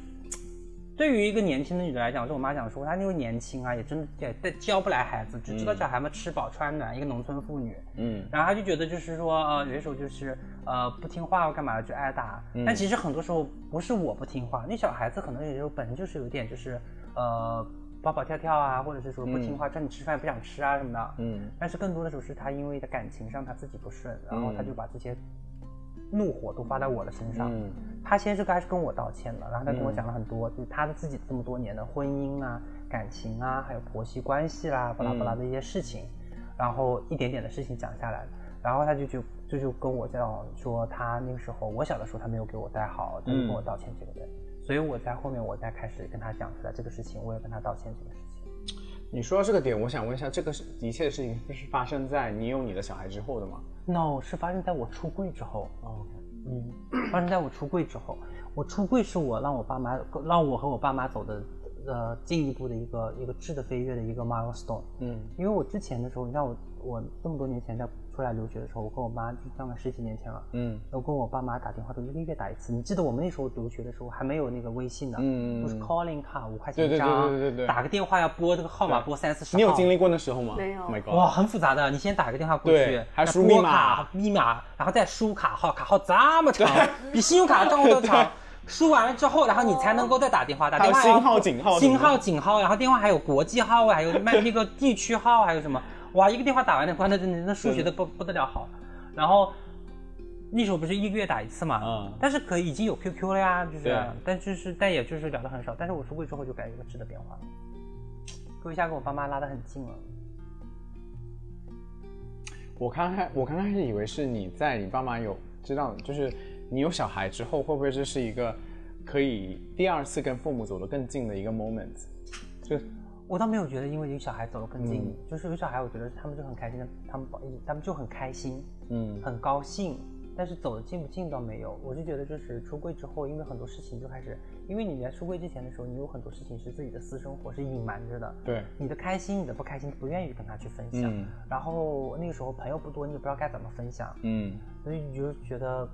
对于一个年轻的女的来讲，就我妈讲说，她那时候年轻啊，也真的也也教不来孩子，只知道小孩子们吃饱穿暖，一个农村妇女。嗯然后她就觉得就是说，呃，有些时候就是呃不听话干嘛就挨打。但其实很多时候不是我不听话，那小孩子可能有时候本身就是有点就是呃跑跑跳跳啊，或者是说不听话，叫你吃饭不想吃啊什么的。嗯但是更多的时候是他因为在感情上他自己不顺，然后他就把这些怒火都发在我的身上。嗯。他先是开始跟我道歉了，然后他跟我讲了很多，就是他的自己这么多年的婚姻啊、感情啊，还有婆媳关系啦、巴拉巴拉的一些事情，然后一点点的事情讲下来，然后他就就就就跟我讲说，他那个时候我小的时候他没有给我带好，他就跟我道歉这个人，所以我在后面我再开始跟他讲出来这个事情，我也跟他道歉这个事情。你说到这个点，我想问一下，这个是一切的事情是发生在你有你的小孩之后的吗？No，是发生在我出柜之后。哦，嗯，发生在我出柜之后。我出柜是我让我爸妈让我和我爸妈走的呃进一步的一个一个质的飞跃的一个 milestone。嗯因为我之前的时候，你知道我我这么多年前在出来留学的时候，我跟我妈就大概十几年前了。嗯我跟我爸妈打电话都一个月打一次。你记得我们那时候留学的时候还没有那个微信呢，嗯都是 calling 卡五块对对对钱一张，对对对对打个电话要拨这个号码拨三四十号。你有经历过那时候吗？没有 Oh my God 哇，很复杂的，你先打个电话过去，还输密码密码，然后再输卡号，卡号这么长，比信用卡账户都长。输完了之后，然后你才能够再打电话，打电话要星号井号星什么的号井号，然后电话还有国际号，还有卖那个地区号，还有什么？哇，一个电话打完的话，那真的那数学的不不得了好。然后那时候不是一个月打一次嘛，嗯但是可以已经有 QQ 了呀，就是对，但就是但也就是聊的很少。但是我出柜之后就改一个质的变化了，我一下跟我爸妈拉得很近了。我刚开我刚开始以为是你在你爸妈有知道，就是你有小孩之后，会不会这是一个可以第二次跟父母走得更近的一个 moment？就我倒没有觉得，因为有小孩走得更近，嗯。就是有小孩，我觉得他们就很开心的，他们他们就很开心，嗯很高兴。但是走得近不近倒没有，我就觉得就是出柜之后，因为很多事情就开始，因为你在出柜之前的时候，你有很多事情是自己的私生活是隐瞒着的，对，你的开心、你的不开心不愿意跟他去分享，嗯。然后那个时候朋友不多，你也不知道该怎么分享，嗯。所以你就觉得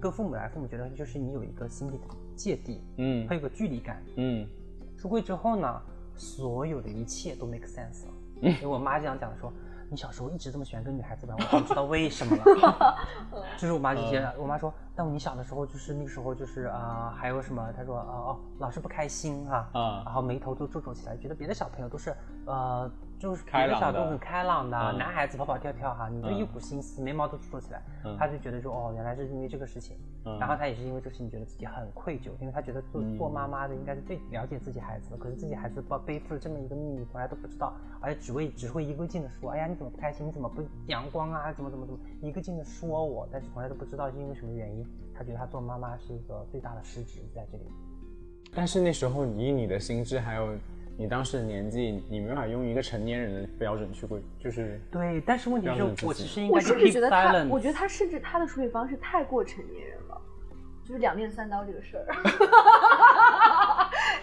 跟父母来，父母觉得就是你有一个心理的芥蒂，嗯会有个距离感，嗯。出柜之后呢，所有的一切都 make sense 了。因为我妈这样讲说，你小时候一直这么喜欢跟女孩子玩，我终于知道为什么了。就是我妈就接着，我妈说，但你小的时候就是那个时候就是啊、还有什么？她说，哦哦，老是不开心哈、啊然后眉头都皱皱起来，觉得别的小朋友都是呃，就是别的开朗的。小朋友很开朗的，嗯。男孩子跑跑跳跳哈，你就一股心思，眉毛都竖起来，他就觉得说，哦，原来是因为这个事情。嗯。然后他也是因为这个事情觉得自己很愧疚，因为他觉得做做妈妈的应该是最了解自己孩子的，可是自己孩子背背负了这么一个秘密，从来都不知道，而且只会只会一个劲的说，哎呀你怎么不开心，你怎么不阳光啊，怎么怎么怎么，一个劲的说我，但是从来都不知道是因为什么原因，他觉得他做妈妈是一个最大的失职在这里。但是那时候以你的心智还有你当时的年纪，你没办法用一个成年人的标准去规，就是对，但是问题是我其实应我该就甚至觉得他。我觉得他甚至他的处理方式太过成年人了，就是两面三刀这个事儿，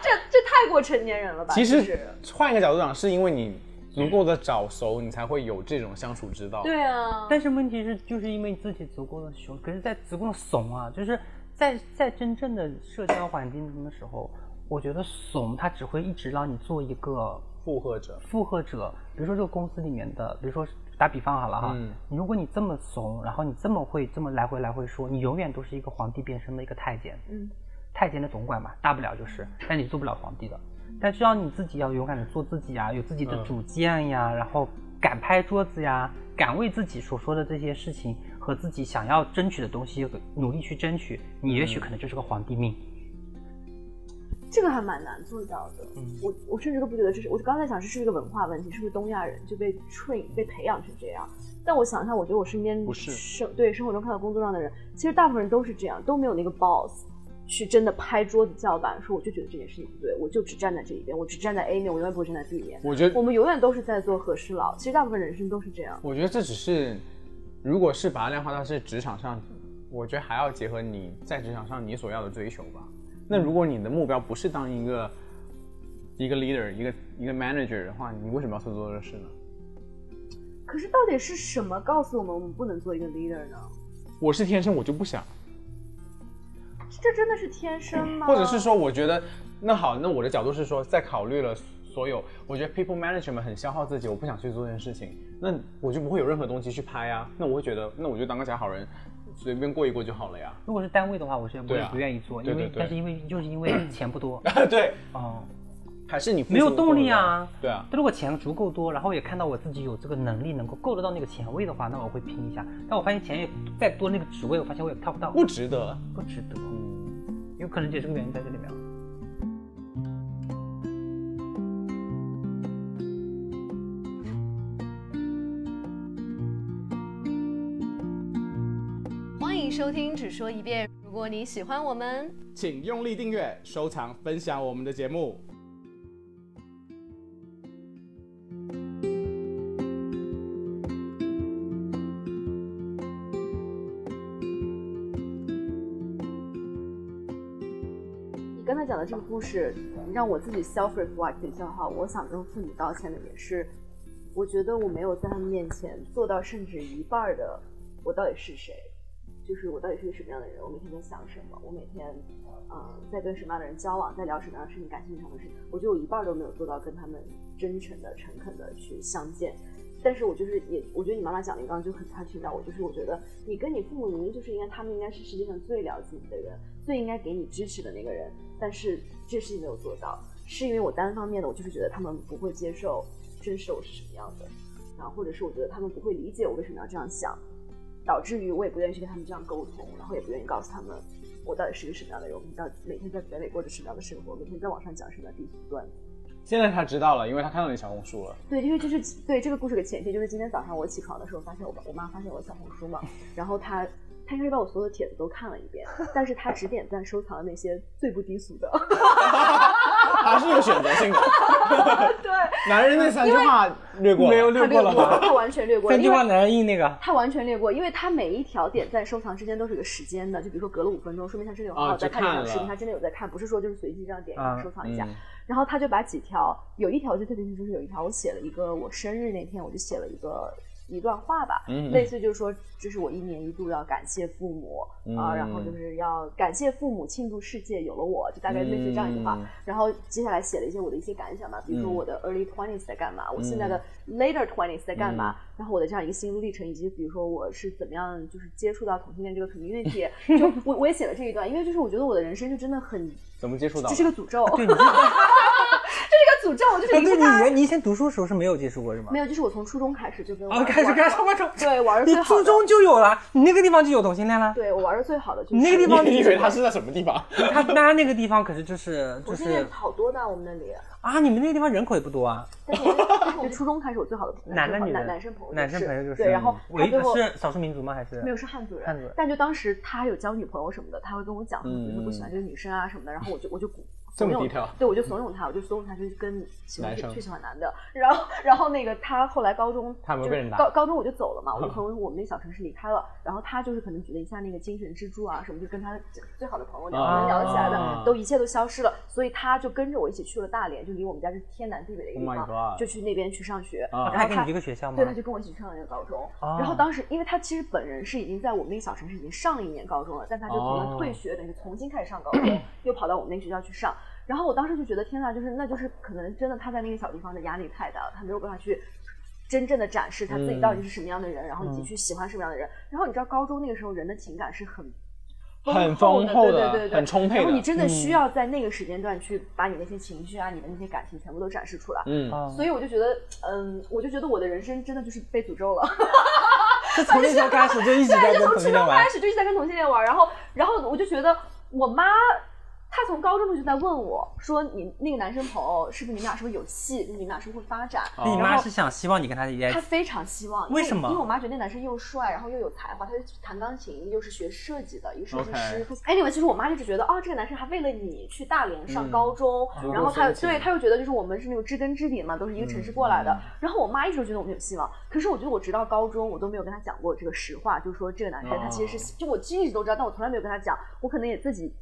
这这太过成年人了吧？其就是实换一个角度讲，是因为你足够的早熟，你才会有这种相处之道。对啊，但是问题是，就是因为自己足够的熊，可是，在足够的怂啊，就是在在真正的社交环境中的时候，我觉得怂它只会一直让你做一个附和者，附和者。比如说这个公司里面的，比如说打比方好了哈，嗯如果你这么怂，然后你这么会这么来回来回说，你永远都是一个皇帝变身的一个太监。嗯，太监的总管嘛，大不了就是，但你做不了皇帝的。但只要你自己要勇敢的做自己啊，有自己的嗯主见呀，然后敢拍桌子呀，敢为自己所说的这些事情和自己想要争取的东西努力去争取，你也许可能就是个皇帝命。这个还蛮难做到的。嗯我我甚至都不觉得这是，我刚才想这是一个文化问题，是不是东亚人就被 train 被培养成这样？但我想一下，我觉得我身边不是生对生活中看到工作上的人，其实大部分人都是这样，都没有那个 boss 去真的拍桌子叫板，说我就觉得这件事情不对，我就只站在这一边，我只站在 A 面，我永远不会站在 B 面。我觉得我们永远都是在做和事佬，其实大部分人生都是这样。我觉得这只是，如果是把它量化到是职场上，我觉得还要结合你在职场上你所要的追求吧。那如果你的目标不是当一个一个 leader，一个一个 manager 的话，你为什么要去做这事呢？可是到底是什么告诉我们我们不能做一个 leader 呢？我是天生我就不想，这真的是天生 吗？或者是说，我觉得那好，那我的角度是说，在考虑了所有，我觉得 people management 很消耗自己，我不想去做这件事情，那我就不会有任何东西去拍啊。那我会觉得，那我就当个假好人，随便过一过就好了呀。如果是单位的话，我是我也不愿意做，因为但是因为就是因为 钱不多，对，哦，还是你没有动力啊。对啊，但如果钱足够多，然后也看到我自己有这个能力能够够得到那个钱位的话，那我会拼一下。但我发现钱也再多那个职位，我发现我也跳不到，不值得。不值得，嗯，有可能也是个原因在这里面。收听《只说一遍》。如果你喜欢我们，请用力订阅、收藏、分享我们的节目。你刚才讲的这个故事，让我自己 self reflect 一下哈，我想跟父母道歉的也是，我觉得我没有在他们面前做到甚至一半的我到底是谁，就是我到底是个什么样的人，我每天在想什么，我每天呃在跟什么样的人交往，在聊什么样的事情，感兴趣什么事情，我觉得我一半都没有做到跟他们真诚的、诚恳的去相见。但是我就是也，我觉得你妈妈讲的刚刚就很他听到我，就是我觉得你跟你父母明明就是应该，他们应该是世界上最了解你的人，最应该给你支持的那个人，但是这事情没有做到，是因为我单方面的，我就是觉得他们不会接受真实我是什么样的，然后或者是我觉得他们不会理解我为什么要这样想，导致于我也不愿意去跟他们这样沟通，然后也不愿意告诉他们我到底是一个什么样的人，我们到底每天在北美过着什么样的生活，每天在网上讲什么样的低俗段子。现在他知道了，因为他看到你小红书了。对，因为这是对这个故事的前提，就是今天早上我起床的时候，发现我爸我妈发现我小红书嘛，然后她她应该是把我所有的帖子都看了一遍，但是她只点赞收藏了那些最不低俗的。他是有选择性的。对，男人那三句话略过了，没有略过了吗？他完全略过三句话男人硬那个，他完全略过，因为他每一条点赞收藏之间都是有个时间的，就比如说隔了五分钟，说明他真的有好好啊在看这条视频，他真的有在看，不是说就是随机这样点一下啊收藏一下。嗯然后他就把几条，有一条我就特别清楚，就是有一条我写了一个我生日那天我就写了一个一段话吧，嗯类似就是说这是我一年一度要感谢父母啊、嗯然后就是要感谢父母庆祝世界有了我，就大概类似这样一句话。嗯然后接下来写了一些我的一些感想嘛，比如说嗯我的 early twenties 在干嘛，我现在的 later twenties 在干嘛，然后我的这样一个心路历程，以及比如说我是怎么样就是接触到同性恋这个 community，就我我也写了这一段，因为就是我觉得我的人生就真的很。怎么接触到？这是个诅咒，对，你是，这个诅咒，我就是你离不开。以前你以前读书的时候是没有接触过是吗？没有，就是我从初中开始就跟哦，玩开始玩开始玩中，对玩的最好的，初中就有了，你那个地方就有同性恋了。对我玩的最好的就是你那个地方你以为他是在什么地方？他他那个地方可是就是就是好多的，我们那里。啊，你们那个地方人口也不多啊，但是我们 但是我们初中开始，我最好的男男的女的，男生朋友男生朋友就是对，然后他唯最后是少数民族吗？还是没有是汉族人，汉族人但就当时他有交女朋友什么的，他会跟我讲，嗯比如说不喜欢这个女生啊什么的，然后我就我就怂恿低调对，我就怂恿他，我就怂恿他，就是跟喜欢去喜欢男的，然后然后那个他后来高中他没有被人打就高高中我就走了嘛，我就 从我们那个小城市离开了，然后他就是可能觉得一下那个精神支柱啊什么，就跟他最好的朋友聊聊得起来的，啊都一切都消失了，所以他就跟着我一起去了大连，就离我们家是天南地北的一个地 Oh 方，就去那边去上学，啊然后他他跟你一个学校吗？对，他就跟我一起上了那个高中。哦然后当时，因为他其实本人是已经在我们那个小城市已经上了一年高中了，但他就从那哦退学，等于重新开始上高中，又跑到我们那个学校去上。然后我当时就觉得，天呐，就是那就是可能真的他在那个小地方的压力太大了，他没有办法去。真正的展示他自己到底是什么样的人，然后以及去喜欢什么样的人。然后你知道，高中那个时候人的情感是很很丰厚的对对对，很充沛的然后你真的需要在那个时间段去把你那些情绪啊、你的那些感情全部都展示出来。嗯，啊所以我就觉得，嗯，我就觉得我的人生真的就是被诅咒了。就从那时候开始就一直在对，就从初中开。始就一直在跟同性恋玩，然后，然后我就觉得我妈。她从高中的时候就在问我说：“你那个男生朋友是不是你们俩是不是有戏？就是你们俩是不是会发展？”你妈是想希望你跟他在一起，他非常希望，为什么因为我妈觉得那男生又帅，然后又有才华，他又弹钢琴，又是学设计的，一个设计师。anyway，其实我妈一直觉得，哦，这个男生还为了你去大连上嗯高中，然后他对他又觉得就是我们是那种知根知底嘛，都是一个城市过来的。然后我妈一直都觉得我们有希望，可是我觉得我直到高中我都没有跟他讲过这个实话，就是说这个男生他其实是，就我其实一直都知道，但我从来没有跟他讲，我可能也自己。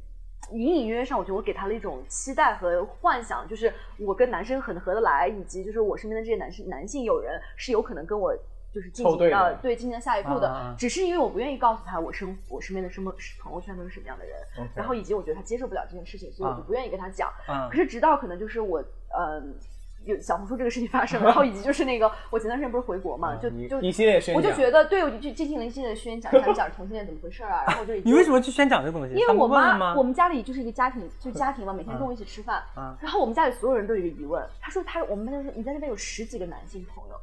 隐隐约约上，我觉得我给他了一种期待和幻想，就是我跟男生很合得来，以及就是我身边的这些男生男性友人是有可能跟我就是进行到对进行下一步的，只是因为我不愿意告诉他我生我身边的什么朋友圈都是什么样的人然后以及我觉得他接受不了这件事情，所以我就啊不愿意跟他讲。嗯可是直到可能就是我嗯。有小红书这个事情发生，然后以及就是那个我前段时间不是回国嘛，就就一一系列宣我就觉得对，我就去进行了一系列的宣讲，想讲同性恋怎么回事啊，然后我就你为什么去宣讲这个东西？因为我妈？我们家里就是一个家庭，就家庭嘛，每天跟我一起吃饭。嗯然后我们家里所有人都有一个疑问，他说他我们班就说你在那边有十几个男性朋友，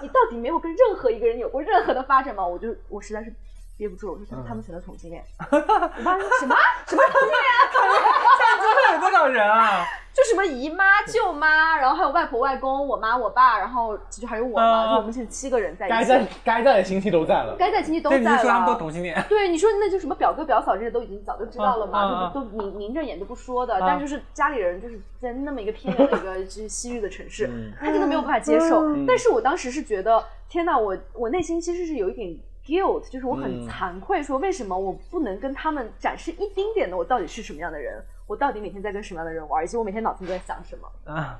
你到底没有跟任何一个人有过任何的发展吗？我就我实在是憋不住了，我说他们选择同性恋。我妈说什么什么同性恋？真的有多少人啊？就什么姨妈、舅妈，然后还有外婆、外公、我妈、我爸，然后其实还有我就我们现在七个人在一起。该在该在的亲戚都在了。该在亲戚都对，你在是说他们都了。同性恋？对，你说那就什么表哥表嫂这些都已经早就知道了嘛，都都明明着眼都不说的，嗯但就是家里人就是在那么一个偏远的一个 就是西域的城市，嗯他真的没有办法接受。嗯但是我当时是觉得，天哪，我我内心其实是有一点 guilt，就是我很嗯惭愧，说为什么我不能跟他们展示一丁点的我到底是什么样的人，我到底每天在跟什么样的人玩，以及我每天脑子里在想什么。啊，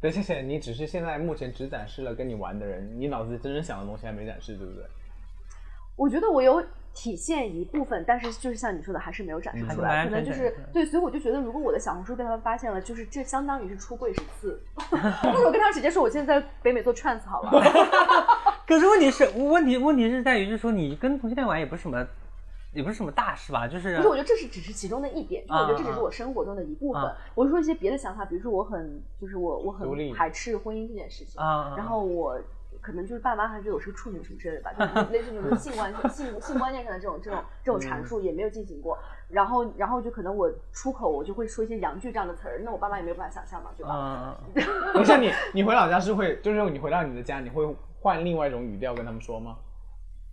对，谢谢你，只是现在目前只展示了跟你玩的人，你脑子里真正想的东西还没展示，对不对？我觉得我有体现一部分，但是就是像你说的，还是没有展示出来，嗯可能就是对，所以我就觉得，如果我的小红书被他们发现了，就是这相当于是出柜十次。不如我跟他们直接说，我现在在北美做 trans 好了。可是问题是，问题问题是在于，就是说你跟同性恋玩也不是什么，也不是什么大事吧？就是不是，我觉得这是只是其中的一点，就我觉得这只是啊我生活中的一部分啊。我说一些别的想法，比如说我很就是我我很排斥婚姻这件事情，啊，然后我可能就是爸妈还觉得我是个处女什么之类的吧，就是类似那种性观性性观念上的这种这种 这种阐述也没有进行过。然后然后就可能我出口我就会说一些洋剧这样的词儿，那我爸妈也没有办法想象嘛，对吧？嗯，等一下你你回老家是会，就是你回到你的家，你会换另外一种语调跟他们说吗？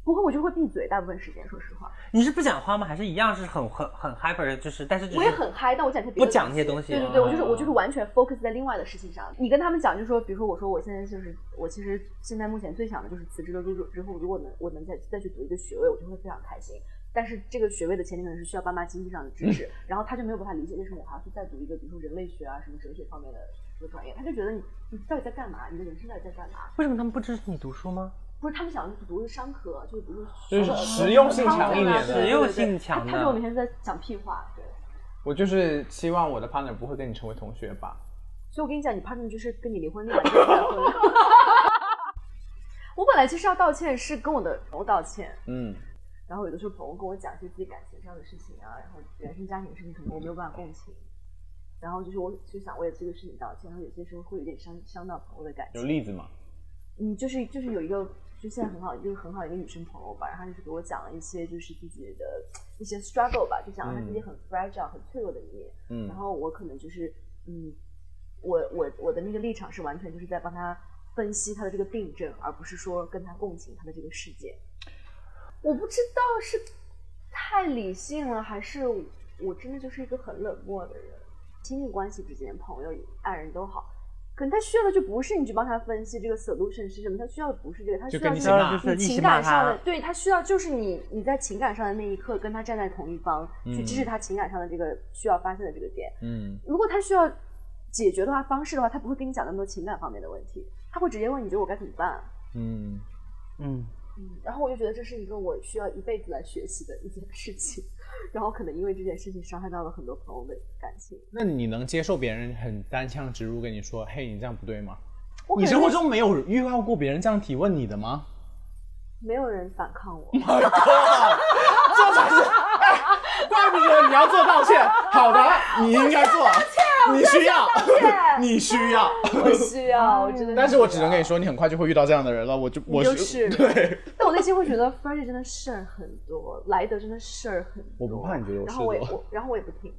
不会我就会闭嘴，大部分时间说实话，你是不讲话吗？还是一样是很很很 hyper 的？就是但是只我也很嗨，但我讲些别的不讲那些东西对对对，我就是哦我就是完全 focus 在另外的事情上。你跟他们讲，就是说，比如说我说我现在就是我其实现在目前最想的就是辞职了之之后，如果能我能再再去读一个学位，我就会非常开心。但是这个学位的前提可能是需要爸妈经济上的支持，然后他就没有办法理解为什么我还要去再读一个，比如说人类学啊什么哲学方面的这个专业，他就觉得你你到底在干嘛？你的人生到底在干嘛？为什么他们不支持你读书吗？不是他们想去读的商科，就是比如说就是呃实用性强一点实用性强的他他觉得我每天在讲屁话，对。我就是希望我的 partner 不会跟你成为同学吧。所以我跟你讲，你 partner 就是跟你离婚，立马就再婚。我本来其实要道歉，是跟我的朋友道歉，嗯，然后有的时候朋友跟我讲一些自己感情上的事情啊，然后原生家庭的事情，可能我没有办法共情，然后就是我就想为了这个事情道歉，然后有些时候会有点伤伤到朋友的感情。有例子吗？嗯，就是就是有一个，就现在很好，就是很好的一个女生朋友吧，然后她就是给我讲了一些就是自己的一些 struggle 吧，就讲了她自己很 fragile、很脆弱的一面。嗯然后我可能就是，嗯，我我我的那个立场是完全就是在帮她分析她的这个病症，而不是说跟她共情她的这个事件。我不知道是太理性了，还是我真的就是一个很冷漠的人。亲密关系之间，朋友、爱人都好，可能他需要的就不是你去帮他分析这个 solution 是什么，他需要的不是这个，他需就要是你情感上的，对他需要就是你你在情感上的那一刻跟他站在同一方，去支持他情感上的这个需要发现的这个点。嗯，如果他需要解决的话方式的话，他不会跟你讲那么多情感方面的问题，他会直接问你觉得我该怎么办。嗯，嗯，嗯，然后我就觉得这是一个我需要一辈子来学习的一件事情，然后可能因为这件事情伤害到了很多朋友的感情。那你能接受别人很单枪直入跟你说，嘿，你这样不对吗？你生活中没有遇到过别人这样提问你的吗？没有人反抗我，这才是，哎怪不得你要做道歉。好的，你应该做，你需要，你需要。我需要，我真的。但是我只能跟你，说，你很快就会遇到这样的人了。我就我就是 对，但我内心会觉得 f r e d d y 真的事儿很多，来德真的事儿很多。我不怕你觉得我然后我也事多我，然后我也不听。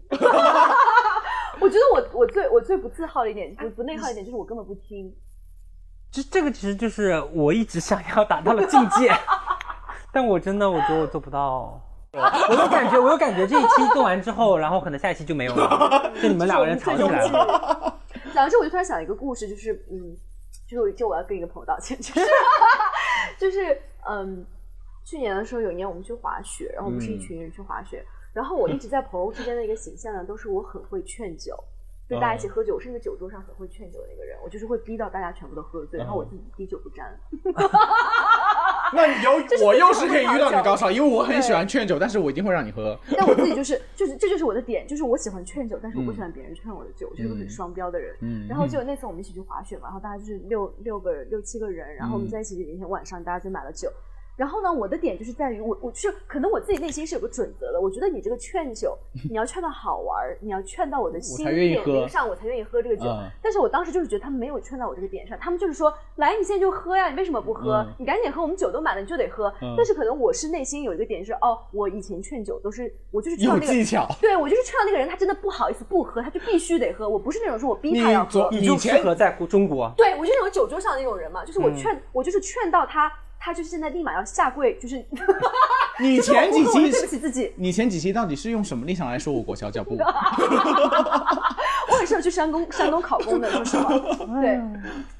我觉得我我最我最不自豪的一点，不不内耗的一点就是我根本不听。这这个其实就是我一直想要达到的境界，但我真的我觉得我做不到。我有感觉，我有感觉这一期做完之后，然后可能下一期就没有了，就你们两个人吵起来了。了。讲到这，我就突然想一个故事，就是嗯，就是就我要跟一个朋友道歉，就是 就是嗯，去年的时候有一年我们去滑雪，然后我们是一群人去滑雪，然后我一直在朋友之间的一个形象呢，都是我很会劝酒。就大家一起喝酒，我是那个酒桌上很会劝酒的那个人，我就是会逼到大家全部都喝醉，然后我自己滴酒不沾。那你有我又是可以遇到你的高潮，因为我很喜欢劝酒，但是我一定会让你喝。但我自己就是就是这就是我的点，就是我喜欢劝酒，但是我不喜欢别人劝我的酒，我就是个很双标的人。嗯然后就那次我们一起去滑雪嘛，然后大家就是六六个六七个人，然后我们在一起有一天晚上大家就买了酒。然后呢，我的点就是在于我，我就是可能我自己内心是有个准则的。我觉得你这个劝酒，你要劝到好玩儿，你要劝到我的心才愿意喝点灵上，我才愿意喝这个酒。嗯但是我当时就是觉得他们没有劝到我这个点上，他们就是说，来，你现在就喝呀，你为什么不喝？嗯你赶紧喝，我们酒都满了，你就得喝。嗯但是可能我是内心有一个点是，哦，我以前劝酒都是我就是劝那个技巧，对我就是劝到那个人，他真的不好意思不喝，他就必须得喝。我不是那种说我逼他要喝昨，你就以前适合在中国，对我就是那种酒桌上的那种人嘛，就是我劝、我就是劝到他，他就是现在立马要下跪，就是你前几期自己，你前几期到底是用什么立场来说我裹小脚步？我很适合去山东山东考公的，说实话。对，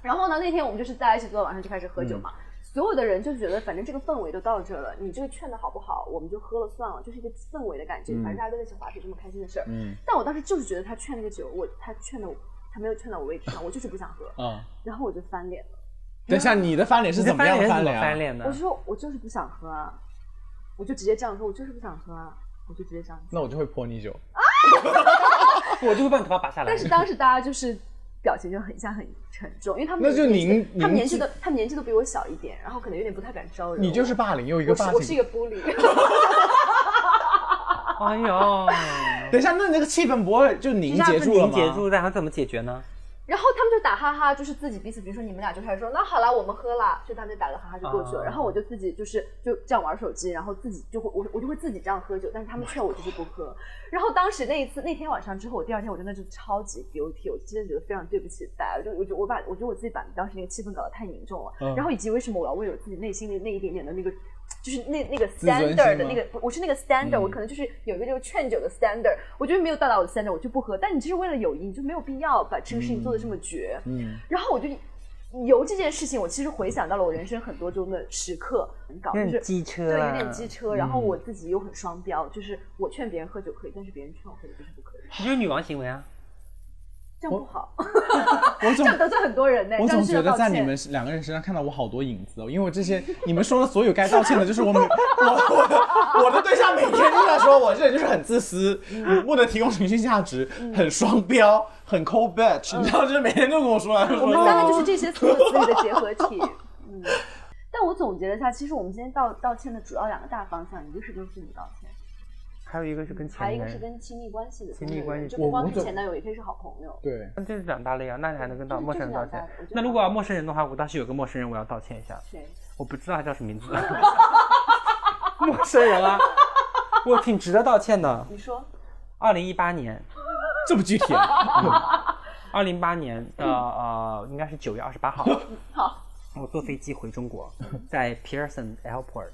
然后呢，那天我们就是大家一起坐到晚上就开始喝酒嘛。所有的人就觉得，反正这个氛围都到这了，你这个劝的好不好，我们就喝了算了，就是一个氛围的感觉。反正大家都在一起滑雪，这么开心的事儿。嗯但我当时就是觉得他劝那个酒，我他劝的我，他没有劝到我位置上，我就是不想喝，嗯，然后我就翻脸了。等一下，你的翻脸是怎么样翻脸啊？翻脸的我就？说，我就是不想喝啊，我就直接这样说，我就是不想喝啊，我就直接这样。那我就会泼你酒啊。我就会把你头发拔下来。但是当时大家就是表情就很像很沉重，因为他们那就有年纪您您他们年纪都他们年纪都比我小一点，然后可能有点不太敢招惹。你就是霸凌，又一个霸我是我是一凌。个 bully，哎呦，等一下，那那个气氛不会就凝结住了吗？凝结住，然后怎么解决呢？然后他们就打哈哈，就是自己彼此，比如说你们俩就开始说，那好了，我们喝啦，就他们就打个哈哈就过去了。啊然后我就自己就是就这样玩手机，然后自己就会我我就会自己这样喝酒，但是他们劝我就是不喝。然后当时那一次那天晚上之后，我第二天我真的就超级 guilty，我真的觉得非常对不起大家，我就我就我把我觉得我自己把当时那个气氛搞得太凝重了，嗯然后以及为什么我要为我自己内心的那一点点的那个。就是那那个 standard 的那个，我是那个 standard，、嗯我可能就是有一个这个劝酒的 standard，我觉得没有到达我的 standard，我就不喝。但你这是为了友谊，你就没有必要把这个事情做的这么绝。嗯，然后我就由这件事情，我其实回想到了我人生很多中的时刻，很搞，有点就是机车对，有啊点机车。然后我自己又很双标，就是我劝别人喝酒可以，但是别人劝我喝酒就是不可以，你就是女王行为啊！这样不好，我这总样得罪很多人呢。我总觉得在你们两个人身上看到我好多影子哦，因为我这些你们说的所有该道歉的，就是我每 我我的我的对象每天都在说我这人就是很自私，不能提供情绪价值，很双标，很 cold bitch，你知道，就是每天都跟我说来说我们去三个就是这些所有词语的结合体。嗯，但我总结了一下，其实我们今天道道歉的主要两个大方向，一个是跟父母道歉，还有一个是跟前还有一个是跟亲密关系的亲密关系就不光是前男友，也可以是好朋友。对，那这是两大类啊，那你还能跟到陌生人道歉？那如果要陌生人的话，我当时有个陌生人，我要道歉一下，谁？我不知道他叫什么名字，陌生人啊，我挺值得道歉的。你说？二零一八年，这么具体啊？二零一八年的呃，应该是九月二十八号，好，我坐飞机回中国，在 Pearson Airport，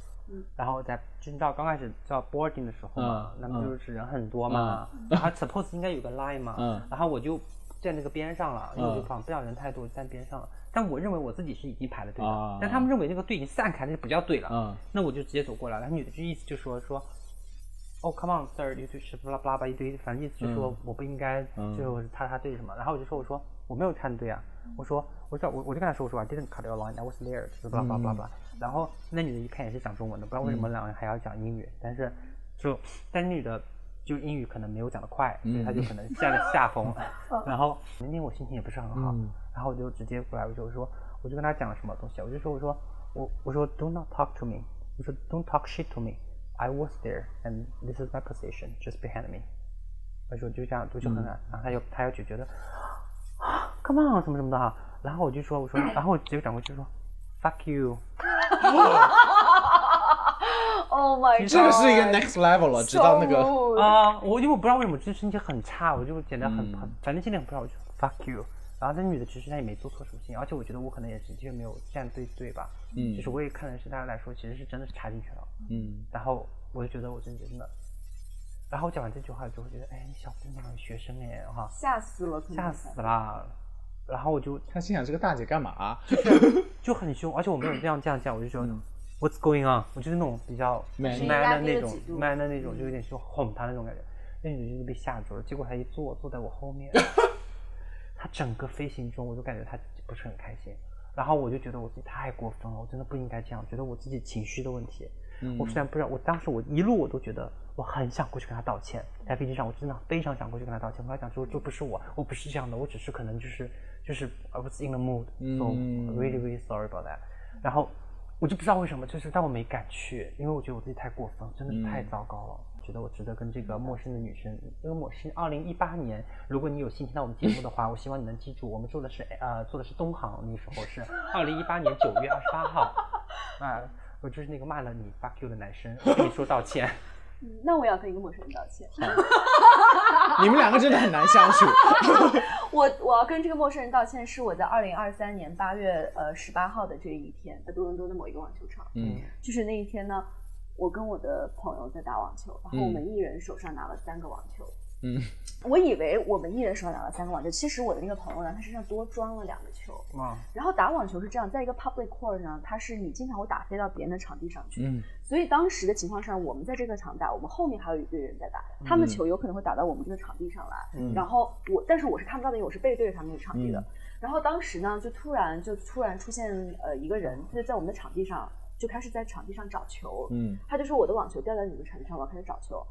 然后在就是到刚开始叫 boarding 的时候嘛，嗯那么就是人很多嘛，然后 suppose 应该有个 line 嘛，嗯然后我就在那个边上了，因为我就嗯防不想人太多，就站边上了。但我认为我自己是已经排了队的，啊但他们认为那个队已经散开，那就不叫队了。嗯那我就直接走过来了。那女的就意思就说说，哦，come on sir，一堆是巴拉巴拉巴拉一堆，反正意思就是说我不应该，嗯最后是插插队什么。然后我就说我说我没有插队啊，我说我说我我就跟他说我说 I didn't cut your line，I was there，就是巴拉巴拉巴拉。然后那女的一看也是讲中文的，不知道为什么两个人还要讲英语，但是就但那女的。就英语可能没有讲得快，所以她就可能占了下风。然后那天我心情也不是很好，嗯然后我就直接过来，我就说，我就跟她讲了什么东西啊，我就说，我说，我我说 do not talk to me，我说 don't talk shit to me。I was there and this is my position just behind me。我说就这样，我就很难，然后她又她又就觉得 啊，come on 什么什么的哈，然后我就说我说，然后我直接转过去说 fuck you，Oh my god，这个是一个 next level 了，直到那个。啊、我因为我不知道为什么，就是心情很差，我就觉得很、嗯。很，反正心情很不好，我就 fuck you。然后那女的其实她也没做错什么事情，而且我觉得我可能也是的确没有站对队吧，嗯。就是我也看的是大家来说其实是真的是插进去了，嗯，然后我就觉得我真的真的，然后我讲完这句话之后，觉得哎，你小姑娘学生哎哈，吓死了，吓死了，然后我就他心想这个大姐干嘛？就很凶，而且我没有这样这样讲，我就说、What's going on？我就是那种比较 Man 的那种 man 的那种，就有点凶哄她那种感觉。那女的就是被吓住了，结果她一坐坐在我后面，她整个飞行中我就感觉她不是很开心，然后我就觉得我自己太过分了，我真的不应该这样，觉得我自己情绪的问题。我虽然不知道，我当时我一路我都觉得我很想过去跟她道歉，在飞机上我真的非常想过去跟她道歉，我跟她讲说这不是我，我不是这样的，我只是可能就是就是 I was in the mood，so、really really sorry about that。然后我就不知道为什么，就是但我没敢去，因为我觉得我自己太过分，真的是太糟糕了。觉得我值得跟这个陌生的女生，因为我是二零一八年，如果你有幸听到我们节目的话，我希望你能记住，我们做的是呃做的是东航，那时候是二零一八年九月二十八号，啊、我就是那个骂了你 fuck you 的男生，我跟你说道歉。那我也要跟一个陌生人道歉。你们两个真的很难相处。我我要跟这个陌生人道歉，是我在二零二三年八月呃十八号的这一天，在多伦多的某一个网球场。嗯就是那一天呢，我跟我的朋友在打网球，然后我们一人手上拿了三个网球。嗯，我以为我们一人手上拿了三个网球，其实我的那个朋友呢，他身上多装了两个球。哇，然后打网球是这样，在一个 public court 呢，它是你经常会打飞到别人的场地上去。嗯所以当时的情况上，我们在这个场打，我们后面还有一队人在打，他们的球有可能会打到我们这个场地上来。嗯然后我，但是我是看不到的，因为我是背对着他们那个场地的。然后当时呢，就突然就突然出现呃一个人，他就在我们的场地上就开始在场地上找球。嗯他就说我的网球掉在你们场地上，我要开始找球。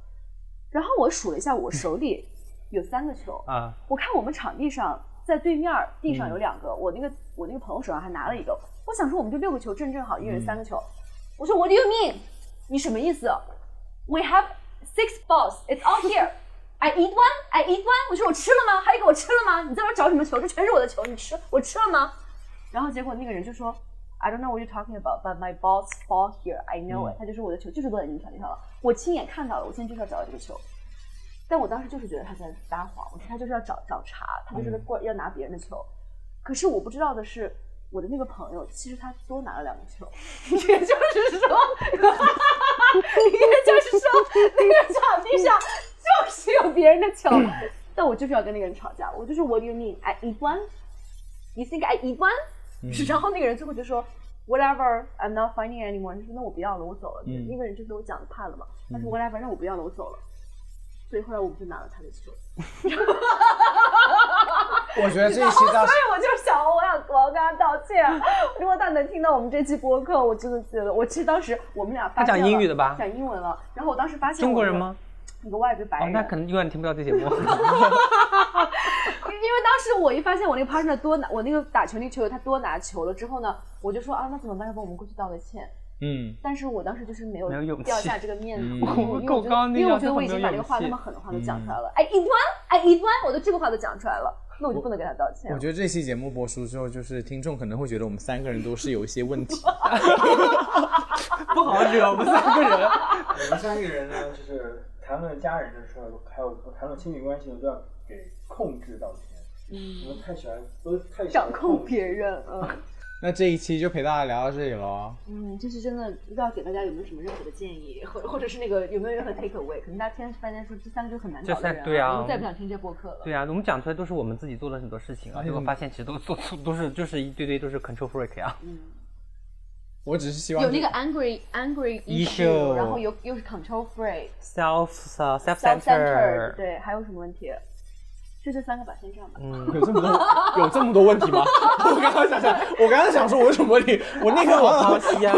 然后我数了一下，我手里有三个球。啊，我看我们场地上，在对面儿地上有两个，我那个我那个朋友手上还拿了一个。我想说我们就六个球正正好，一人三个球。我说 What do you mean？你什么意思？We have six balls. It's all here. I eat one. I eat one. 我说我吃了吗？还有一个我吃了吗？你在那儿找什么球？这全是我的球，你吃我吃了吗？然后结果那个人就说 I don't know what you're talking about, but my balls fall here. I know it、他就说我的球就是落在你们场地上了，我亲眼看到了，我现在就是要找到这个球。但我当时就是觉得他在撒谎，我说他就是要找找茬，他就是过要拿别人的球。可是我不知道的是，我的那个朋友其实他多拿了两个球，也就是说，也就是说，那个场地上就是有别人的球，但我就是要跟那个人吵架，我就是 What do you mean? I eat one? You think I eat one? 然后那个人最后就说 Whatever, I'm not finding anymore。他说那我不要了，我走了。那个人就给我讲的怕了嘛，他说 Whatever，那我不要了，我走了。所以后来我们就拿了他的球。我觉得这一期 倒是所以我就想，我要我要跟他道歉。如果他能听到我们这期播客，我真的觉得，我其实当时我们俩发他讲英语的吧讲英文了。然后我当时发现中国人吗？？一个外国白哦，那可能永远听不到这节目。因为当时我一发现我那个 partner 多拿，我那个打球那个球友他多拿球了之后呢，我就说啊，那怎么办？要不我们过去道个歉。嗯但是我当时就是没有没有勇气掉下这个面子，嗯因为我觉得够刚那因为我觉得我已经把这个话那么狠的话都讲出来了。I eat one, I eat one，我都这个话都讲出来了，那我就不能给他道歉了。我觉得这期节目播出之后，就是听众可能会觉得我们三个人都是有一些问题。不好惹我们三个人。我们三个人呢，就是谈论家人的时候，还有谈论亲密关系的，都要给控制道歉。嗯，我们太喜欢，都太喜欢掌控别人，嗯 那这一期就陪大家聊到这里喽。嗯，就是真的不知道给大家有没有什么任何的建议，或或者是那个有没有任何 take away？可能大家听发现说这三个就很难这找的人、三对啊我们再不想听这播客了。对啊，我们讲出来都是我们自己做了很多事情啊，结果发现其实都做错都是就是一堆堆都是 control freak 啊。我只是希望有那个 angry angry Issue 然后有又是 control freak、self self self centered，centered，对，还有什么问题？就这三个吧，先这样吧。嗯，有这么多有这么多问题吗？我刚刚想想，我刚刚想说我有什么问题，我那个我抛弃啊。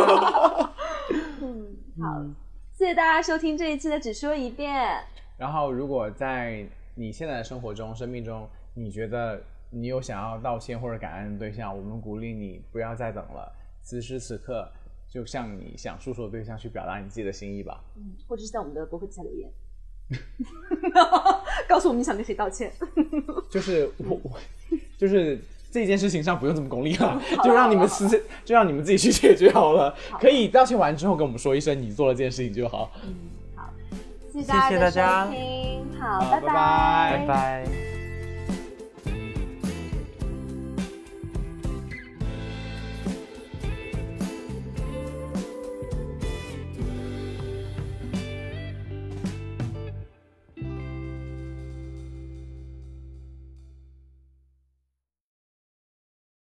嗯，好，谢谢大家收听这一期的只说一遍。然后，如果在你现在的生活中、生命中，你觉得你有想要道歉或者感恩的对象，我们鼓励你不要再等了，此时此刻就向你想诉说的对象去表达你自己的心意吧。嗯或者是在我们的博客底下留言，告诉我们你想跟谁道歉。就是我我就是这件事情上不用这么功利了，就让你们私就让你们自己去解决好了。可以道歉完之后跟我们说一声你做了这件事情就好。谢谢大家的谢谢大家收听，好，拜拜拜拜。